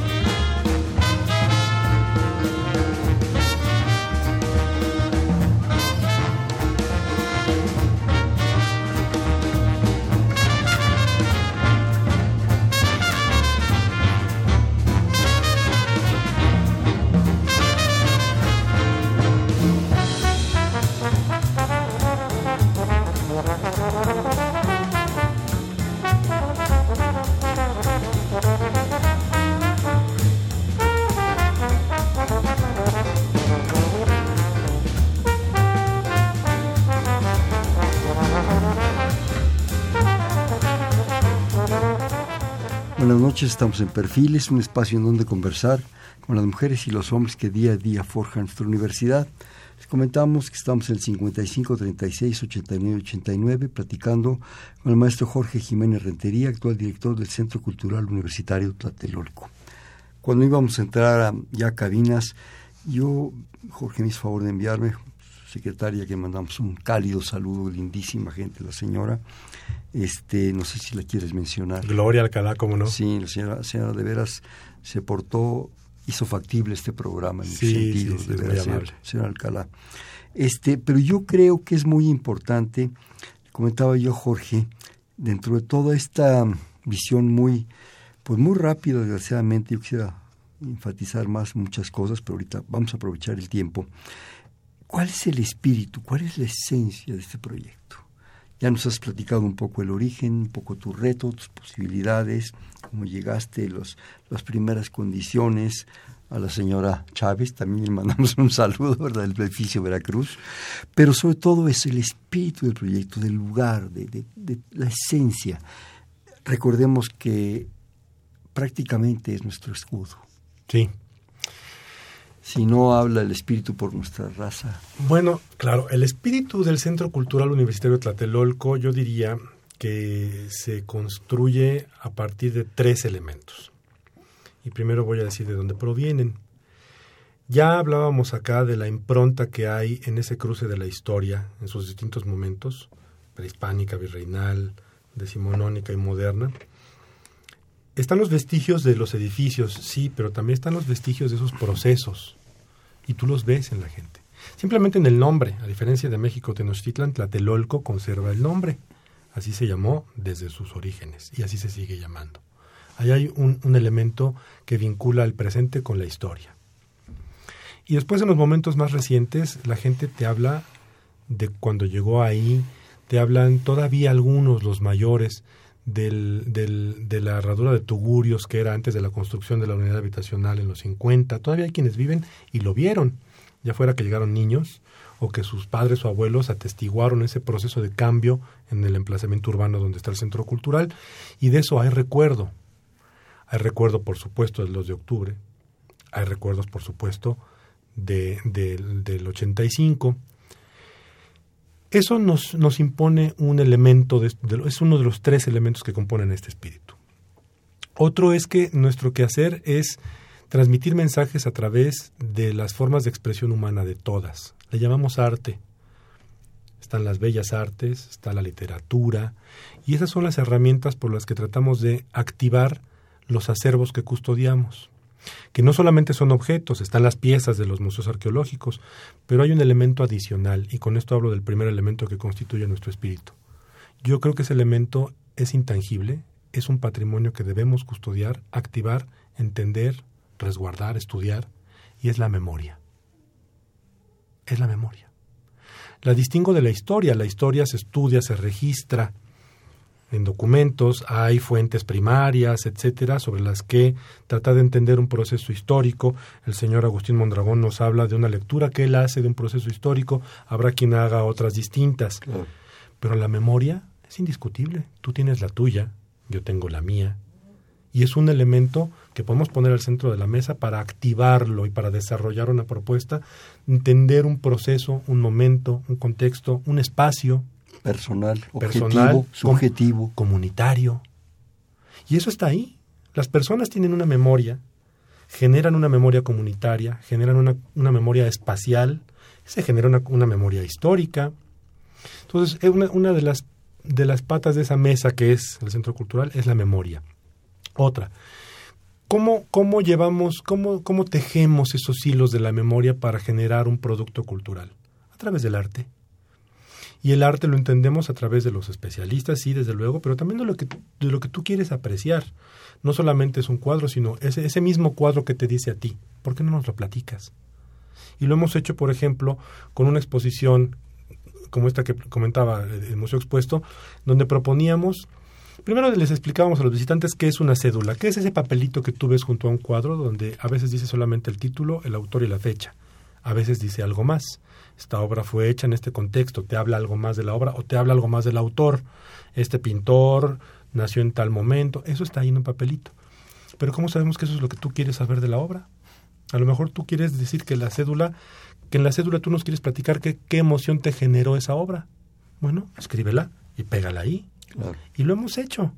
Estamos en Perfiles, un espacio en donde conversar con las mujeres y los hombres que día a día forjan nuestra universidad. Les comentamos que estamos en el 55 36 89 89 platicando con el maestro Jorge Jiménez Rentería, actual director del Centro Cultural Universitario Tlatelolco. Cuando íbamos a entrar a, ya a cabinas, yo, Jorge me hizo favor de enviarme, secretaria, que mandamos un cálido saludo, lindísima gente, la señora. Este, no sé si la quieres mencionar. Gloria Alcalá, ¿cómo no? Sí, la señora, señora de veras se portó hizo factible este programa en sí, sentido sí, de veras, muy señor, señor Alcalá. Este, pero yo creo que es muy importante, comentaba yo Jorge, dentro de toda esta visión muy, pues muy rápida, desgraciadamente, yo quisiera enfatizar más muchas cosas, pero ahorita vamos a aprovechar el tiempo. ¿Cuál es el espíritu, cuál es la esencia de este proyecto? Ya nos has platicado un poco el origen, un poco tu reto, tus posibilidades, cómo llegaste, los, las primeras condiciones. A la señora Chávez también le mandamos un saludo, ¿verdad? Del edificio Veracruz. Pero sobre todo es el espíritu del proyecto, del lugar, de, de, de la esencia. Recordemos que prácticamente es nuestro escudo. Sí. Si no habla el espíritu por nuestra raza. Bueno, claro, el espíritu del Centro Cultural Universitario de Tlatelolco, yo diría que se construye a partir de tres elementos. Y primero voy a decir de dónde provienen. Ya hablábamos acá de la impronta que hay en ese cruce de la historia, en sus distintos momentos, prehispánica, virreinal, decimonónica y moderna. Están los vestigios de los edificios, sí, pero también están los vestigios de esos procesos. Y tú los ves en la gente. Simplemente en el nombre, a diferencia de México, Tenochtitlan, Tlatelolco conserva el nombre. Así se llamó desde sus orígenes y así se sigue llamando. Ahí hay un, un elemento que vincula el presente con la historia. Y después en los momentos más recientes, la gente te habla de cuando llegó ahí, te hablan todavía algunos, los mayores, del, del, de la herradura de Tugurios, que era antes de la construcción de la unidad habitacional en los 50. Todavía hay quienes viven y lo vieron, ya fuera que llegaron niños o que sus padres o abuelos atestiguaron ese proceso de cambio en el emplazamiento urbano donde está el centro cultural. Y de eso hay recuerdo. Hay recuerdo, por supuesto, del 2 de octubre. Hay recuerdos, por supuesto, de, de, del 85 eso nos, nos impone un elemento, de, es uno de los tres elementos que componen este espíritu. Otro es que nuestro quehacer es transmitir mensajes a través de las formas de expresión humana de todas. Le llamamos arte. Están las bellas artes, está la literatura, y esas son las herramientas por las que tratamos de activar los acervos que custodiamos que no solamente son objetos, están las piezas de los museos arqueológicos, pero hay un elemento adicional, y con esto hablo del primer elemento que constituye nuestro espíritu. Yo creo que ese elemento es intangible, es un patrimonio que debemos custodiar, activar, entender, resguardar, estudiar, y es la memoria. Es la memoria. La distingo de la historia, la historia se estudia, se registra, en documentos, hay fuentes primarias, etcétera, sobre las que trata de entender un proceso histórico. El señor Agustín Mondragón nos habla de una lectura que él hace de un proceso histórico, habrá quien haga otras distintas. Claro. Pero la memoria es indiscutible. Tú tienes la tuya, yo tengo la mía. Y es un elemento que podemos poner al centro de la mesa para activarlo y para desarrollar una propuesta, entender un proceso, un momento, un contexto, un espacio, personal, personal objetivo, subjetivo, com comunitario. Y eso está ahí. Las personas tienen una memoria, generan una memoria comunitaria, generan una, una memoria espacial, se genera una, una memoria histórica. Entonces, una, una de, las, de las patas de esa mesa que es el centro cultural es la memoria. Otra, ¿cómo, cómo llevamos, cómo, cómo tejemos esos hilos de la memoria para generar un producto cultural? A través del arte. Y el arte lo entendemos a través de los especialistas, sí, desde luego, pero también de lo que, de lo que tú quieres apreciar. No solamente es un cuadro, sino ese, ese mismo cuadro que te dice a ti. ¿Por qué no nos lo platicas? Y lo hemos hecho, por ejemplo, con una exposición como esta que comentaba el Museo Expuesto, donde proponíamos, primero les explicábamos a los visitantes qué es una cédula, qué es ese papelito que tú ves junto a un cuadro donde a veces dice solamente el título, el autor y la fecha, a veces dice algo más esta obra fue hecha en este contexto, te habla algo más de la obra o te habla algo más del autor, este pintor nació en tal momento, eso está ahí en un papelito. Pero ¿cómo sabemos que eso es lo que tú quieres saber de la obra? A lo mejor tú quieres decir que la cédula, que en la cédula tú nos quieres platicar qué emoción te generó esa obra. Bueno, escríbela y pégala ahí. Y lo hemos hecho.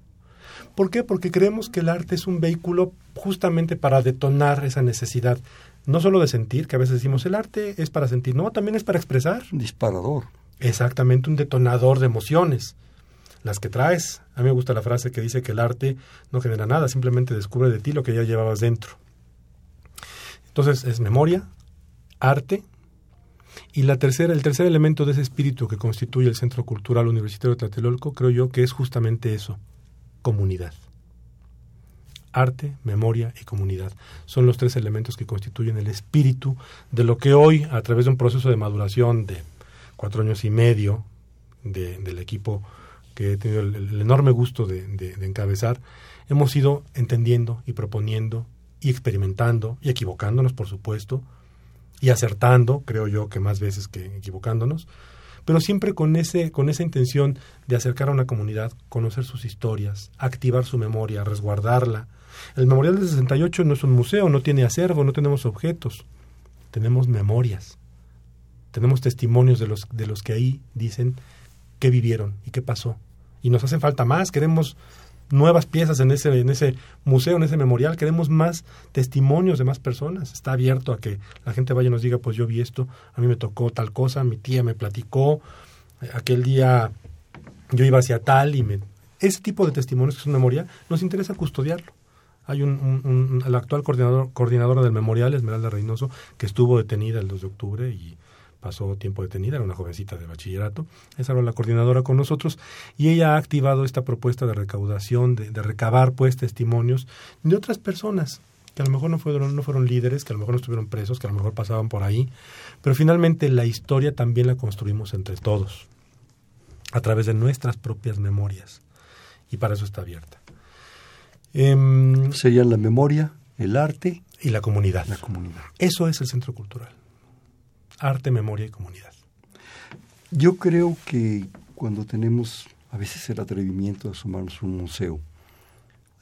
¿Por qué? Porque creemos que el arte es un vehículo justamente para detonar esa necesidad. No solo de sentir, que a veces decimos el arte es para sentir, no, también es para expresar. Un disparador. Exactamente, un detonador de emociones. Las que traes. A mí me gusta la frase que dice que el arte no genera nada, simplemente descubre de ti lo que ya llevabas dentro. Entonces es memoria, arte, y la tercera, el tercer elemento de ese espíritu que constituye el Centro Cultural Universitario de Tlatelolco, creo yo que es justamente eso, comunidad. Arte, memoria y comunidad son los tres elementos que constituyen el espíritu de lo que hoy, a través de un proceso de maduración de cuatro años y medio del equipo que he tenido el, enorme gusto de encabezar, hemos ido entendiendo y proponiendo y experimentando y equivocándonos, por supuesto, y acertando, creo yo que más veces que equivocándonos, pero siempre con ese con esa intención de acercar a una comunidad, conocer sus historias, activar su memoria, resguardarla. El Memorial del 68 no es un museo, no tiene acervo, no tenemos objetos, tenemos memorias. Tenemos testimonios de los de los que ahí dicen qué vivieron y qué pasó. Y nos hacen falta más, queremos nuevas piezas en ese, en ese museo, en ese memorial. Queremos más testimonios de más personas. Está abierto a que la gente vaya y nos diga, pues yo vi esto, a mí me tocó tal cosa, mi tía me platicó, aquel día yo iba hacia tal y me... Ese tipo de testimonios que son memoria, nos interesa custodiarlo. Hay un, actual coordinador, coordinadora del memorial, Esmeralda Reynoso, que estuvo detenida el 2 de octubre y pasó tiempo detenida, era una jovencita de bachillerato, esa era la coordinadora con nosotros, y ella ha activado esta propuesta de recaudación, de, recabar pues testimonios de otras personas que a lo mejor no fueron, no fueron líderes, que a lo mejor no estuvieron presos, que a lo mejor pasaban por ahí, pero finalmente la historia también la construimos entre todos, a través de nuestras propias memorias, y para eso está abierta. Em, Serían la memoria, el arte y la comunidad. La comunidad. Eso es el centro cultural arte, memoria y comunidad. Yo creo que cuando tenemos a veces el atrevimiento de asomarnos a un museo,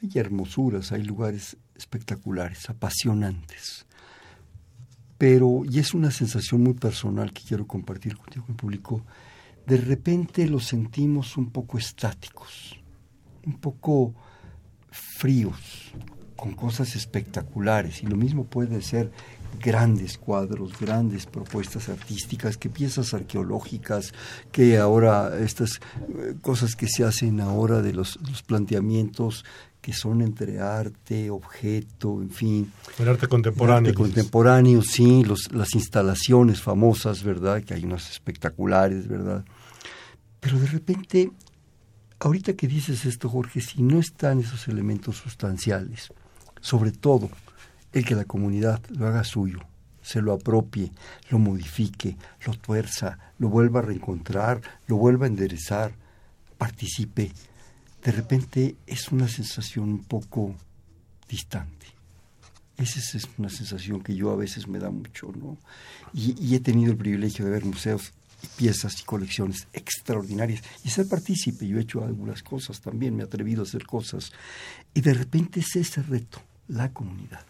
hay hermosuras, hay lugares espectaculares, apasionantes. Pero, y es una sensación muy personal que quiero compartir contigo en público, de repente los sentimos un poco estáticos, un poco fríos, con cosas espectaculares. Y lo mismo puede ser grandes cuadros, grandes propuestas artísticas, que piezas arqueológicas, que ahora estas eh, cosas que se hacen ahora de los, planteamientos que son entre arte, objeto, en fin. El arte contemporáneo. arte contemporáneo, sí, los, las instalaciones famosas, ¿verdad? Que hay unas espectaculares, ¿verdad? Pero de repente, ahorita que dices esto, Jorge, si no están esos elementos sustanciales, sobre todo el que la comunidad lo haga suyo, se lo apropie, lo modifique, lo tuerza, lo vuelva a reencontrar, lo vuelva a enderezar, participe, de repente es una sensación un poco distante. Esa es una sensación que yo a veces me da mucho, ¿no? Y, y he tenido el privilegio de ver museos piezas y colecciones extraordinarias y ser partícipe. Yo he hecho algunas cosas también, me he atrevido a hacer cosas. Y de repente es ese reto, la comunidad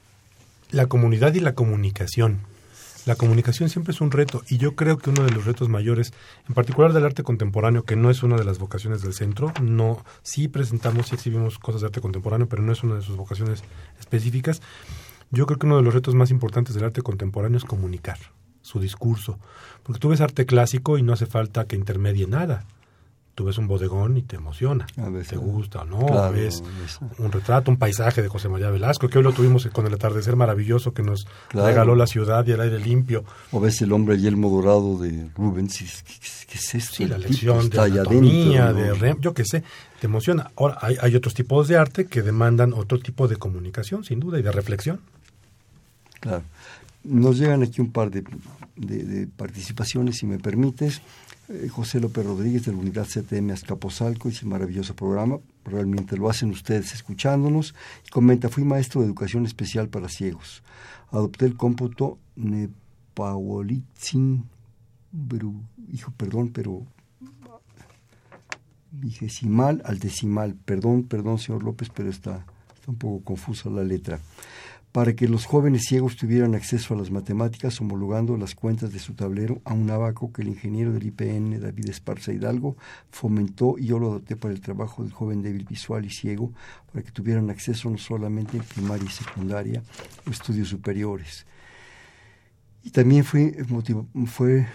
la comunidad y la comunicación. La comunicación siempre es un reto y yo creo que uno de los retos mayores, en particular del arte contemporáneo, que no es una de las vocaciones del centro, no sí presentamos y exhibimos cosas de arte contemporáneo, pero no es una de sus vocaciones específicas. Yo creo que uno de los retos más importantes del arte contemporáneo es comunicar su discurso, porque tú ves arte clásico y no hace falta que intermedie nada tú ves un bodegón y te emociona, te gusta o no, ves un retrato, un paisaje de José María Velasco, que hoy lo tuvimos con el atardecer maravilloso que nos regaló la ciudad y el aire limpio. O ves el hombre yelmo dorado de Rubens, ¿qué, es esto? Sí, la lección de anatomía, de Rem, yo qué sé, te emociona. Ahora, hay, hay otros tipos de arte que demandan otro tipo de comunicación, sin duda, y de reflexión. Claro. Nos llegan aquí un par de, de participaciones, si me permites. Eh, José López Rodríguez de la Unidad CTM Azcapotzalco y ese maravilloso programa. Realmente lo hacen ustedes escuchándonos. Y comenta, fui maestro de educación especial para ciegos. Adopté el cómputo Nepawolitzin, hijo, perdón, pero vigesimal al decimal. Perdón, perdón, señor López, pero está, Está un poco confusa la letra para que los jóvenes ciegos tuvieran acceso a las matemáticas, homologando las cuentas de su tablero a un abaco que el ingeniero del IPN, David Esparza Hidalgo, fomentó y yo lo adopté para el trabajo del joven débil visual y ciego, para que tuvieran acceso no solamente en primaria y secundaria o estudios superiores. Y también fue motivo, fue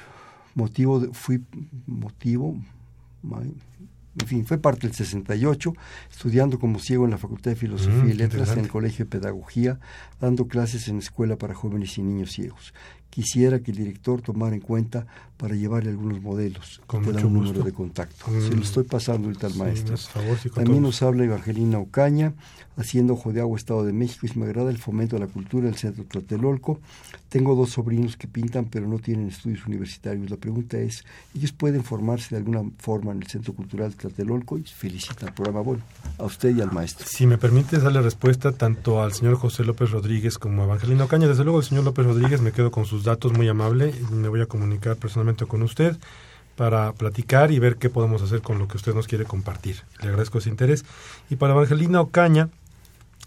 motivo, fui motivo, en fin, fue parte del 68, estudiando como ciego en la Facultad de Filosofía y mm, Letras en el Colegio de Pedagogía, dando clases en escuela para jóvenes y niños ciegos quisiera que el director tomara en cuenta para llevarle algunos modelos con que un número de contacto. Se lo estoy pasando el tal maestro. Favor, También nos habla Evangelina Ocaña, haciendo Ojo de Agua, Estado de México, y me agrada el fomento de la cultura del Centro Tlatelolco. Tengo dos sobrinos que pintan, pero no tienen estudios universitarios. La pregunta es, ¿ellos pueden formarse de alguna forma en el Centro Cultural Tlatelolco? Y felicita al programa, bueno, a usted y al maestro. Si me permite darle respuesta tanto al señor José López Rodríguez como a Evangelina Ocaña, desde luego el señor López Rodríguez me quedo con sus datos muy amable. Me voy a comunicar personalmente con usted para platicar y ver qué podemos hacer con lo que usted nos quiere compartir. Le agradezco ese interés. Y para Evangelina Ocaña,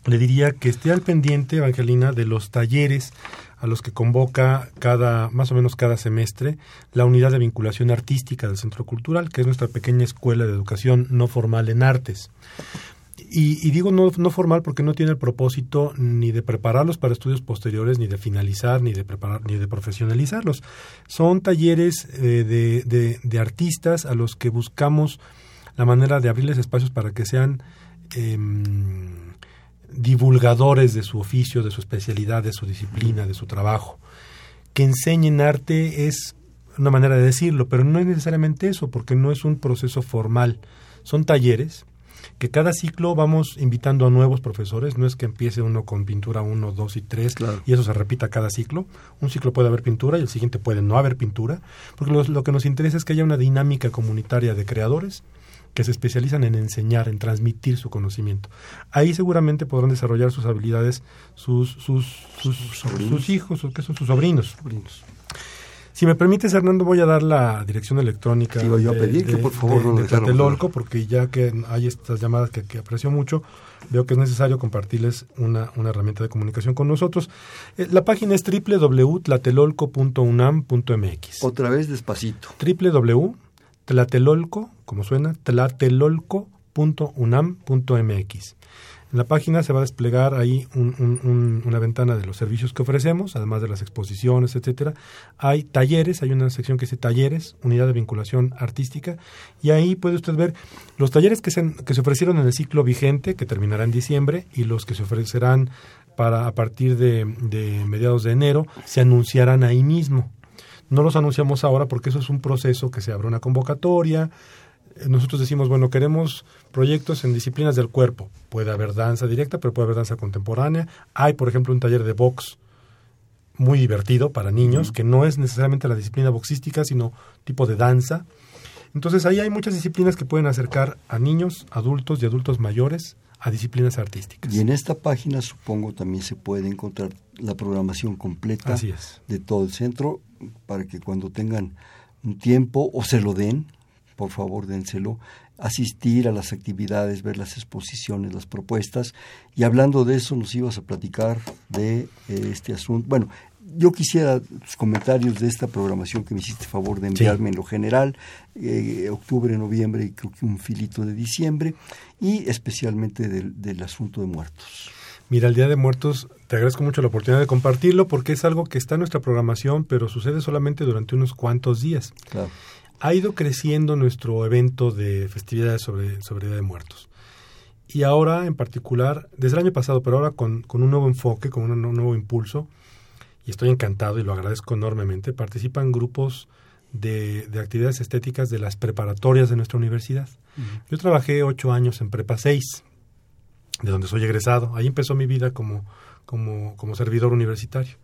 le diría que esté al pendiente, Evangelina, de los talleres a los que convoca cada, más o menos cada semestre, la unidad de vinculación artística del Centro Cultural, que es nuestra pequeña escuela de educación no formal en artes. Y, digo no, no, formal porque no tiene el propósito ni de prepararlos para estudios posteriores, ni de finalizar, ni de preparar, ni de profesionalizarlos. Son talleres eh, de, de, artistas a los que buscamos la manera de abrirles espacios para que sean em, divulgadores de su oficio, de su especialidad, de su disciplina, de su trabajo. Que enseñen arte es una manera de decirlo, pero no es necesariamente eso, porque no es un proceso formal. Son talleres que cada ciclo vamos invitando a nuevos profesores, no es que empiece uno con pintura 1, 2 y 3 y eso se repita cada ciclo. Un ciclo puede haber pintura y el siguiente puede no haber pintura, porque lo, que nos interesa es que haya una dinámica comunitaria de creadores que se especializan en enseñar, en transmitir su conocimiento. Ahí seguramente podrán desarrollar sus habilidades sus, sus, sus, sus, hijos, que son sus sobrinos. sobrinos. Si me permites, Hernando, voy a dar la dirección electrónica. Sí, yo a pedir que por favor no Tlatelolco, porque ya que hay estas llamadas que, aprecio mucho, veo que es necesario compartirles una, una herramienta de comunicación con nosotros. Eh, la página es www.tlatelolco.unam.mx. Otra vez despacito. www.tlatelolco, como suena, tlatelolco.unam.mx. En la página se va a desplegar ahí una ventana de los servicios que ofrecemos, además de las exposiciones, etcétera. Hay talleres, hay una sección que dice talleres, unidad de vinculación artística, y ahí puede usted ver los talleres que se, que se ofrecieron en el ciclo vigente, que terminará en diciembre, y los que se ofrecerán para a partir de, de mediados de enero, se anunciarán ahí mismo. No los anunciamos ahora porque eso es un proceso que se abre una convocatoria, nosotros decimos, bueno, queremos proyectos en disciplinas del cuerpo. Puede haber danza directa, pero puede haber danza contemporánea. Hay, por ejemplo, un taller de box muy divertido para niños, que no es necesariamente la disciplina boxística, sino tipo de danza. Entonces ahí hay muchas disciplinas que pueden acercar a niños, adultos y adultos mayores a disciplinas artísticas. Y en esta página supongo también se puede encontrar la programación completa de todo el centro para que cuando tengan un tiempo o se lo den, por favor dénselo, asistir a las actividades, ver las exposiciones, las propuestas. Y hablando de eso, nos ibas a platicar de eh, este asunto. Bueno, yo quisiera tus comentarios de esta programación que me hiciste favor de enviarme en lo general, eh, octubre, noviembre y creo que un filito de diciembre, y especialmente del, del asunto de muertos. Mira, el Día de Muertos, te agradezco mucho la oportunidad de compartirlo porque es algo que está en nuestra programación, pero sucede solamente durante unos cuantos días. Claro ha ido creciendo nuestro evento de festividades sobre, sobre Día de Muertos. Y ahora, en particular, desde el año pasado, pero ahora con, con un nuevo enfoque, con un, nuevo impulso, y estoy encantado y lo agradezco enormemente, participan grupos de, de actividades estéticas de las preparatorias de nuestra universidad. Yo trabajé ocho años en Prepa 6, de donde soy egresado. Ahí empezó mi vida como, como, como servidor universitario.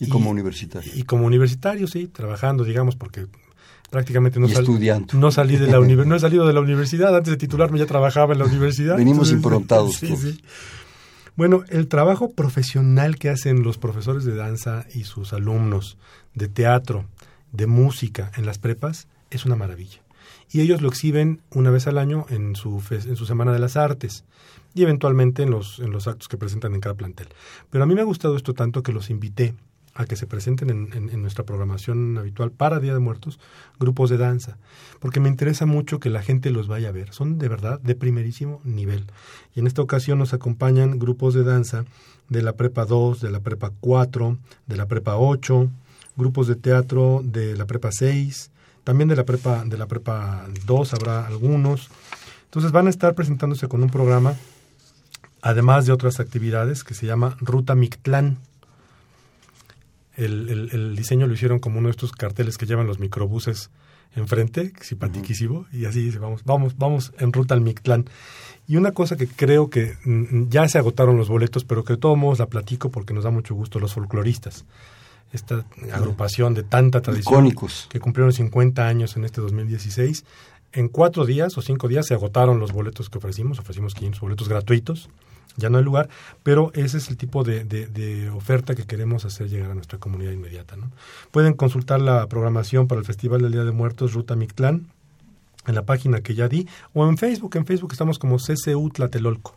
Y, como universitario. Y como universitario, sí, trabajando, digamos, porque prácticamente no, no salí de la (laughs) no he salido de la universidad, antes de titularme ya trabajaba en la universidad. Venimos improntados. (laughs) Bueno, el trabajo profesional que hacen los profesores de danza y sus alumnos de teatro, de música en las prepas es una maravilla. y ellos lo exhiben una vez al año en su, en su Semana de las Artes y eventualmente en los, en los actos que presentan en cada plantel. Pero a mí me ha gustado esto tanto que los invité a que se presenten en, nuestra programación habitual para Día de Muertos grupos de danza, porque me interesa mucho que la gente los vaya a ver. Son de verdad de primerísimo nivel. Y en esta ocasión nos acompañan grupos de danza de la Prepa 2, de la Prepa 4, de la Prepa 8, grupos de teatro de la Prepa 6, también de la Prepa, de la Prepa 2 habrá algunos. Entonces van a estar presentándose con un programa, además de otras actividades, que se llama Ruta Mictlán el, el, diseño lo hicieron como uno de estos carteles que llevan los microbuses enfrente, simpatiquísimo, y así dice, vamos, vamos, vamos en ruta al Mictlán. Y una cosa que creo que mm, ya se agotaron los boletos, pero que de todos modos la platico porque nos da mucho gusto, los folcloristas. Esta agrupación de tanta tradición que cumplieron 50 años en este 2016. En cuatro días o cinco días se agotaron los boletos que ofrecimos, ofrecimos 500 boletos gratuitos ya no hay lugar, pero ese es el tipo de, de, oferta que queremos hacer llegar a nuestra comunidad inmediata. ¿no? Pueden consultar la programación para el Festival del Día de Muertos Ruta Mictlán en la página que ya di, o en Facebook, en Facebook estamos como CCU Tlatelolco.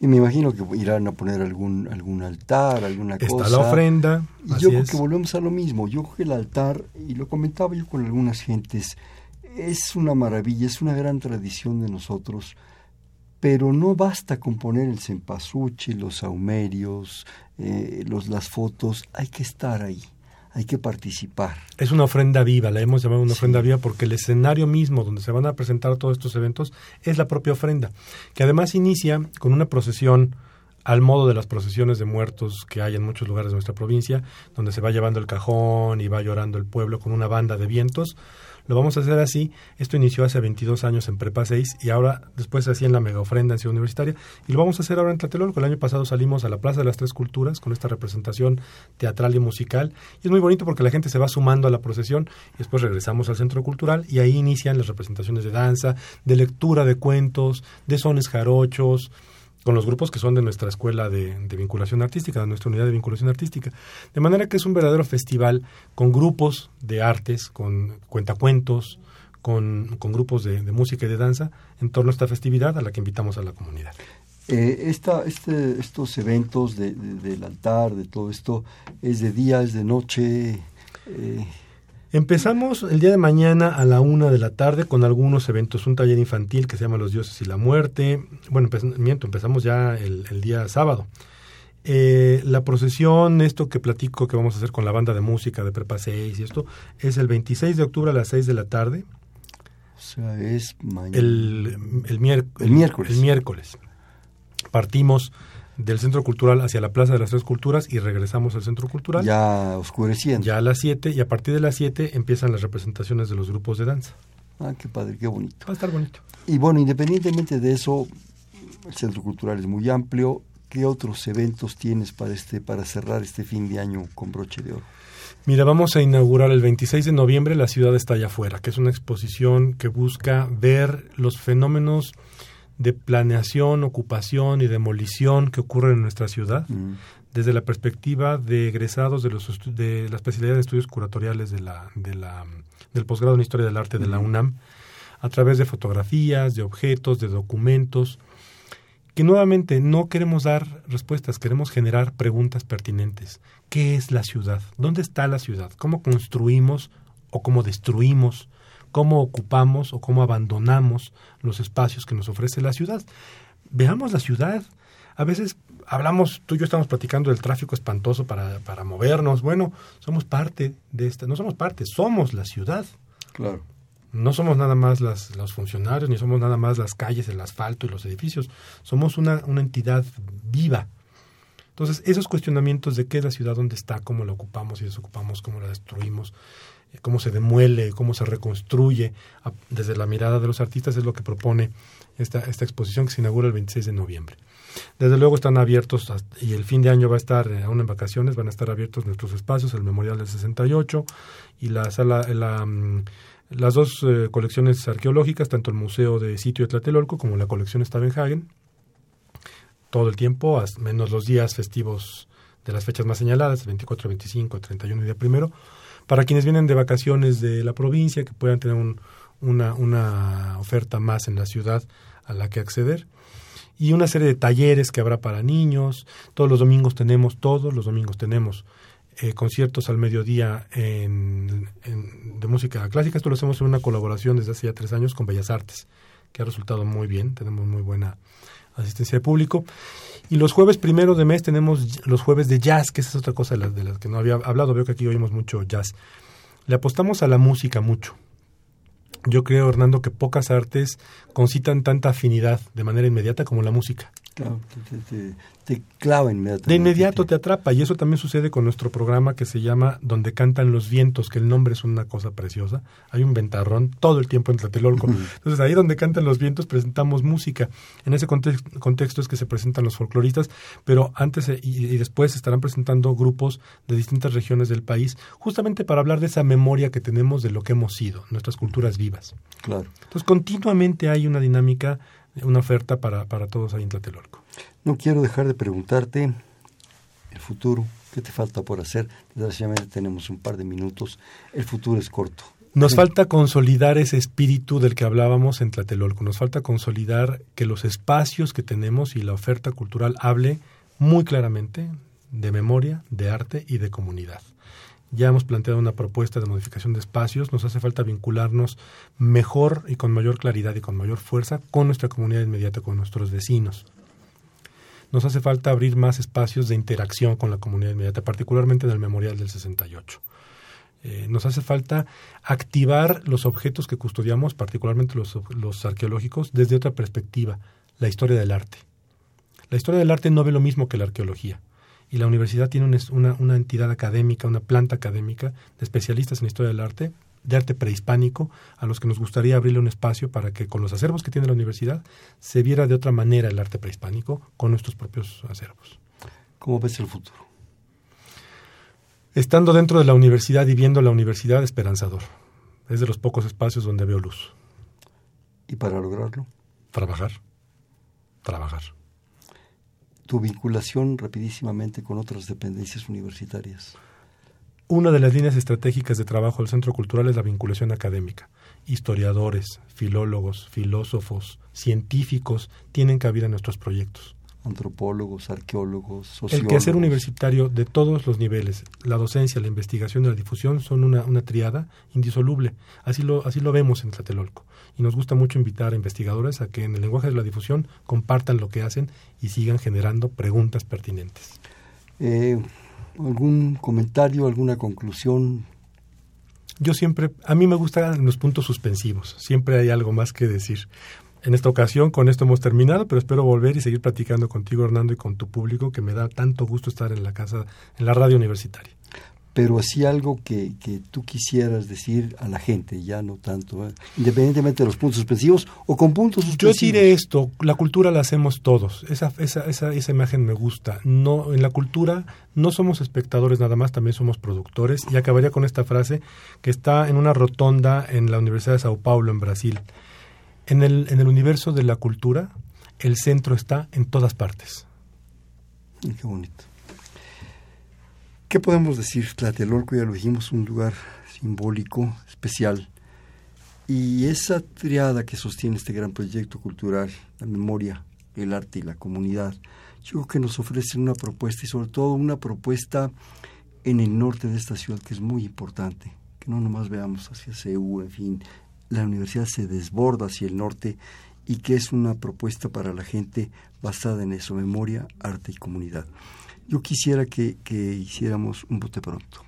Y me imagino que irán a poner algún algún altar, alguna cosa. Está la ofrenda. Y yo creo que volvemos a lo mismo. Yo creo que el altar, y lo comentaba yo con algunas gentes, es una maravilla, es una gran tradición de nosotros pero no basta con poner el cempasúchil, los saumerios, eh, los, las fotos, hay que estar ahí, hay que participar. Es una ofrenda viva, la hemos llamado una ofrenda viva porque el escenario mismo donde se van a presentar todos estos eventos es la propia ofrenda, que además inicia con una procesión al modo de las procesiones de muertos que hay en muchos lugares de nuestra provincia, donde se va llevando el cajón y va llorando el pueblo con una banda de vientos lo vamos a hacer así. Esto inició hace 22 años en Prepa 6 y ahora después se hacía en la mega ofrenda en Ciudad Universitaria y lo vamos a hacer ahora en Tlatelolco. El año pasado salimos a la Plaza de las Tres Culturas con esta representación teatral y musical y es muy bonito porque la gente se va sumando a la procesión y después regresamos al Centro Cultural y ahí inician las representaciones de danza, de lectura de cuentos, de sones jarochos, con los grupos que son de nuestra escuela de, vinculación artística, de nuestra unidad de vinculación artística. De manera que es un verdadero festival con grupos de artes, con cuentacuentos, con, con grupos de, música y de danza en torno a esta festividad a la que invitamos a la comunidad. Eh, esta, este, estos eventos de, del altar, de todo esto, ¿es de día, es de noche? Eh, Empezamos el día de mañana a la una de la tarde con algunos eventos, un taller infantil que se llama Los Dioses y la Muerte. Bueno, miento, empezamos ya el, día sábado. Eh, la procesión, esto que platico que vamos a hacer con la banda de música de Prepa 6 y esto, es el 26 de octubre a las 6 de la tarde. O sea, es mañana. El, el, miércoles. El miércoles. Partimos del Centro Cultural hacia la Plaza de las Tres Culturas y regresamos al Centro Cultural. Ya oscureciendo. Ya a las 7 y a partir de las 7 empiezan las representaciones de los grupos de danza. Ah, qué padre, qué bonito. Va a estar bonito. Y bueno, independientemente de eso, el Centro Cultural es muy amplio. ¿Qué otros eventos tienes para este para cerrar este fin de año con broche de oro? Mira, vamos a inaugurar el 26 de noviembre La ciudad está allá afuera, que es una exposición que busca ver los fenómenos de planeación, ocupación y demolición que ocurren en nuestra ciudad, mm. desde la perspectiva de egresados de, los de la especialidad de estudios curatoriales de la, de la, del posgrado en Historia del Arte de la UNAM, a través de fotografías, de objetos, de documentos, que nuevamente no queremos dar respuestas, queremos generar preguntas pertinentes. ¿Qué es la ciudad? ¿Dónde está la ciudad? ¿Cómo construimos o cómo destruimos cómo ocupamos o cómo abandonamos los espacios que nos ofrece la ciudad. Veamos la ciudad. A veces hablamos, tú y yo estamos platicando del tráfico espantoso para, para movernos. Bueno, somos parte de esta, no somos parte, somos la ciudad. Claro. No somos nada más las, los funcionarios, ni somos nada más las calles, el asfalto y los edificios. Somos una, una entidad viva. Entonces, esos cuestionamientos de qué es la ciudad, dónde está, cómo la ocupamos y desocupamos, cómo la destruimos, cómo se demuele, cómo se reconstruye desde la mirada de los artistas es lo que propone esta, esta exposición que se inaugura el 26 de noviembre. Desde luego están abiertos y el fin de año va a estar, eh, aún en vacaciones, van a estar abiertos nuestros espacios, el Memorial del 68 y la sala, la, mm, las dos eh, colecciones arqueológicas, tanto el Museo de Sitio de Tlatelolco como la colección Stavenhagen, todo el tiempo, menos los días festivos de las fechas más señaladas, 24, 25, 31 y día primero, para quienes vienen de vacaciones de la provincia, que puedan tener un, una, una oferta más en la ciudad a la que acceder y una serie de talleres que habrá para niños. Todos los domingos tenemos, todos los domingos tenemos eh, conciertos al mediodía en, de música clásica. Esto lo hacemos en una colaboración desde hace ya tres años con Bellas Artes, que ha resultado muy bien. Tenemos muy buena asistencia de público. Y los jueves primero de mes tenemos los jueves de jazz, que esa es otra cosa de las, de las que no había hablado. Veo que aquí oímos mucho jazz. Le apostamos a la música mucho. Yo creo, Hernando, que pocas artes concitan tanta afinidad de manera inmediata como la música. Claro, te, te, clava inmediatamente. De inmediato te atrapa y eso también sucede con nuestro programa que se llama Donde cantan los vientos, que el nombre es una cosa preciosa. Hay un ventarrón todo el tiempo en Tlatelolco. Entonces ahí donde cantan los vientos presentamos música. En ese contexto es que se presentan los folcloristas, pero antes y, y después estarán presentando grupos de distintas regiones del país, justamente para hablar de esa memoria que tenemos de lo que hemos sido, nuestras culturas vivas. Claro. Entonces continuamente hay una dinámica una oferta para, para todos ahí en Tlatelolco. No quiero dejar de preguntarte el futuro, ¿qué te falta por hacer? Desgraciadamente tenemos un par de minutos, el futuro es corto. Nos falta consolidar ese espíritu del que hablábamos en Tlatelolco, nos falta consolidar que los espacios que tenemos y la oferta cultural hable muy claramente de memoria, de arte y de comunidad. Ya hemos planteado una propuesta de modificación de espacios. Nos hace falta vincularnos mejor y con mayor claridad y con mayor fuerza con nuestra comunidad inmediata, con nuestros vecinos. Nos hace falta abrir más espacios de interacción con la comunidad inmediata, particularmente en el Memorial del 68. Eh, nos hace falta activar los objetos que custodiamos, particularmente los, los arqueológicos, desde otra perspectiva, la historia del arte. La historia del arte no ve lo mismo que la arqueología y la universidad tiene una, una, entidad académica, una planta académica de especialistas en historia del arte, de arte prehispánico, a los que nos gustaría abrirle un espacio para que con los acervos que tiene la universidad se viera de otra manera el arte prehispánico con nuestros propios acervos. ¿Cómo ves el futuro? Estando dentro de la universidad y viendo la universidad, esperanzador. Es de los pocos espacios donde veo luz. ¿Y para lograrlo? Trabajar. Trabajar tu vinculación rapidísimamente con otras dependencias universitarias. Una de las líneas estratégicas de trabajo del Centro Cultural es la vinculación académica. Historiadores, filólogos, filósofos, científicos tienen cabida en nuestros proyectos. Antropólogos, arqueólogos, sociólogos. El quehacer universitario de todos los niveles, la docencia, la investigación y la difusión son una, una triada indisoluble. Así lo, así lo vemos en Tlatelolco y nos gusta mucho invitar a investigadores a que en el lenguaje de la difusión compartan lo que hacen y sigan generando preguntas pertinentes. Eh, ¿Algún comentario, alguna conclusión? Yo siempre, a mí me gustan los puntos suspensivos, siempre hay algo más que decir. En esta ocasión con esto hemos terminado, pero espero volver y seguir platicando contigo, Hernando, y con tu público, que me da tanto gusto estar en la casa, en la radio universitaria pero así algo que, que, tú quisieras decir a la gente, ya no tanto, ¿eh? independientemente de los puntos suspensivos o con puntos suspensivos. Yo diré esto, la cultura la hacemos todos, esa, esa, esa, esa imagen me gusta. No, en la cultura no somos espectadores nada más, también somos productores, y acabaría con esta frase que está en una rotonda en la Universidad de Sao Paulo, en Brasil. En el, en el universo de la cultura, el centro está en todas partes. Qué bonito. ¿Qué podemos decir? Tlatelolco, ya lo dijimos, un lugar simbólico, especial. Y esa triada que sostiene este gran proyecto cultural, la memoria, el arte y la comunidad, yo creo que nos ofrecen una propuesta y sobre todo una propuesta en el norte de esta ciudad que es muy importante, que no nomás veamos hacia CEU, en fin, la universidad se desborda hacia el norte y que es una propuesta para la gente basada en eso, memoria, arte y comunidad. Yo quisiera que, hiciéramos un bote pronto.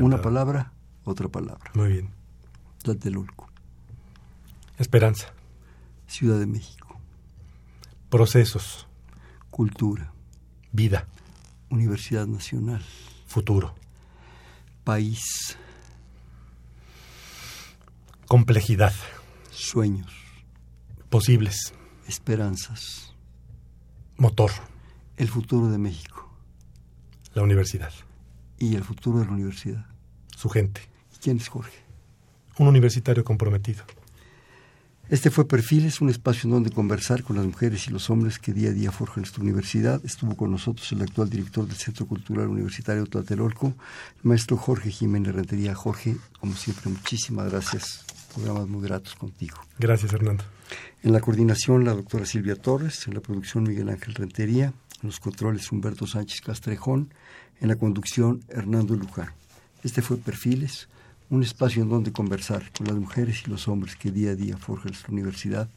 Una palabra, otra palabra. Muy bien. Tlatelolco. Esperanza. Ciudad de México. Procesos. Cultura. Vida. Universidad Nacional. Futuro. País. Complejidad. Sueños. Posibles. Esperanzas. Motor. El futuro de México. La universidad. Y el futuro de la universidad. Su gente. ¿Y quién es Jorge? Un universitario comprometido. Este fue Perfiles, un espacio en donde conversar con las mujeres y los hombres que día a día forjan nuestra universidad. Estuvo con nosotros el actual director del Centro Cultural Universitario Tlatelolco, el maestro Jorge Jiménez Rentería. Jorge, como siempre, muchísimas gracias. Programas muy gratos contigo. Gracias, Hernando. En la coordinación, la doctora Silvia Torres, en la producción, Miguel Ángel Rentería, en los controles, Humberto Sánchez Castrejón, en la conducción, Hernando Luján. Este fue Perfiles, un espacio en donde conversar con las mujeres y los hombres que día a día forjan nuestra universidad.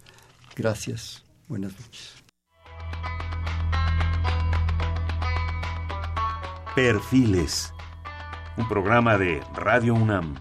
Gracias. Buenas noches. Perfiles, un programa de Radio UNAM.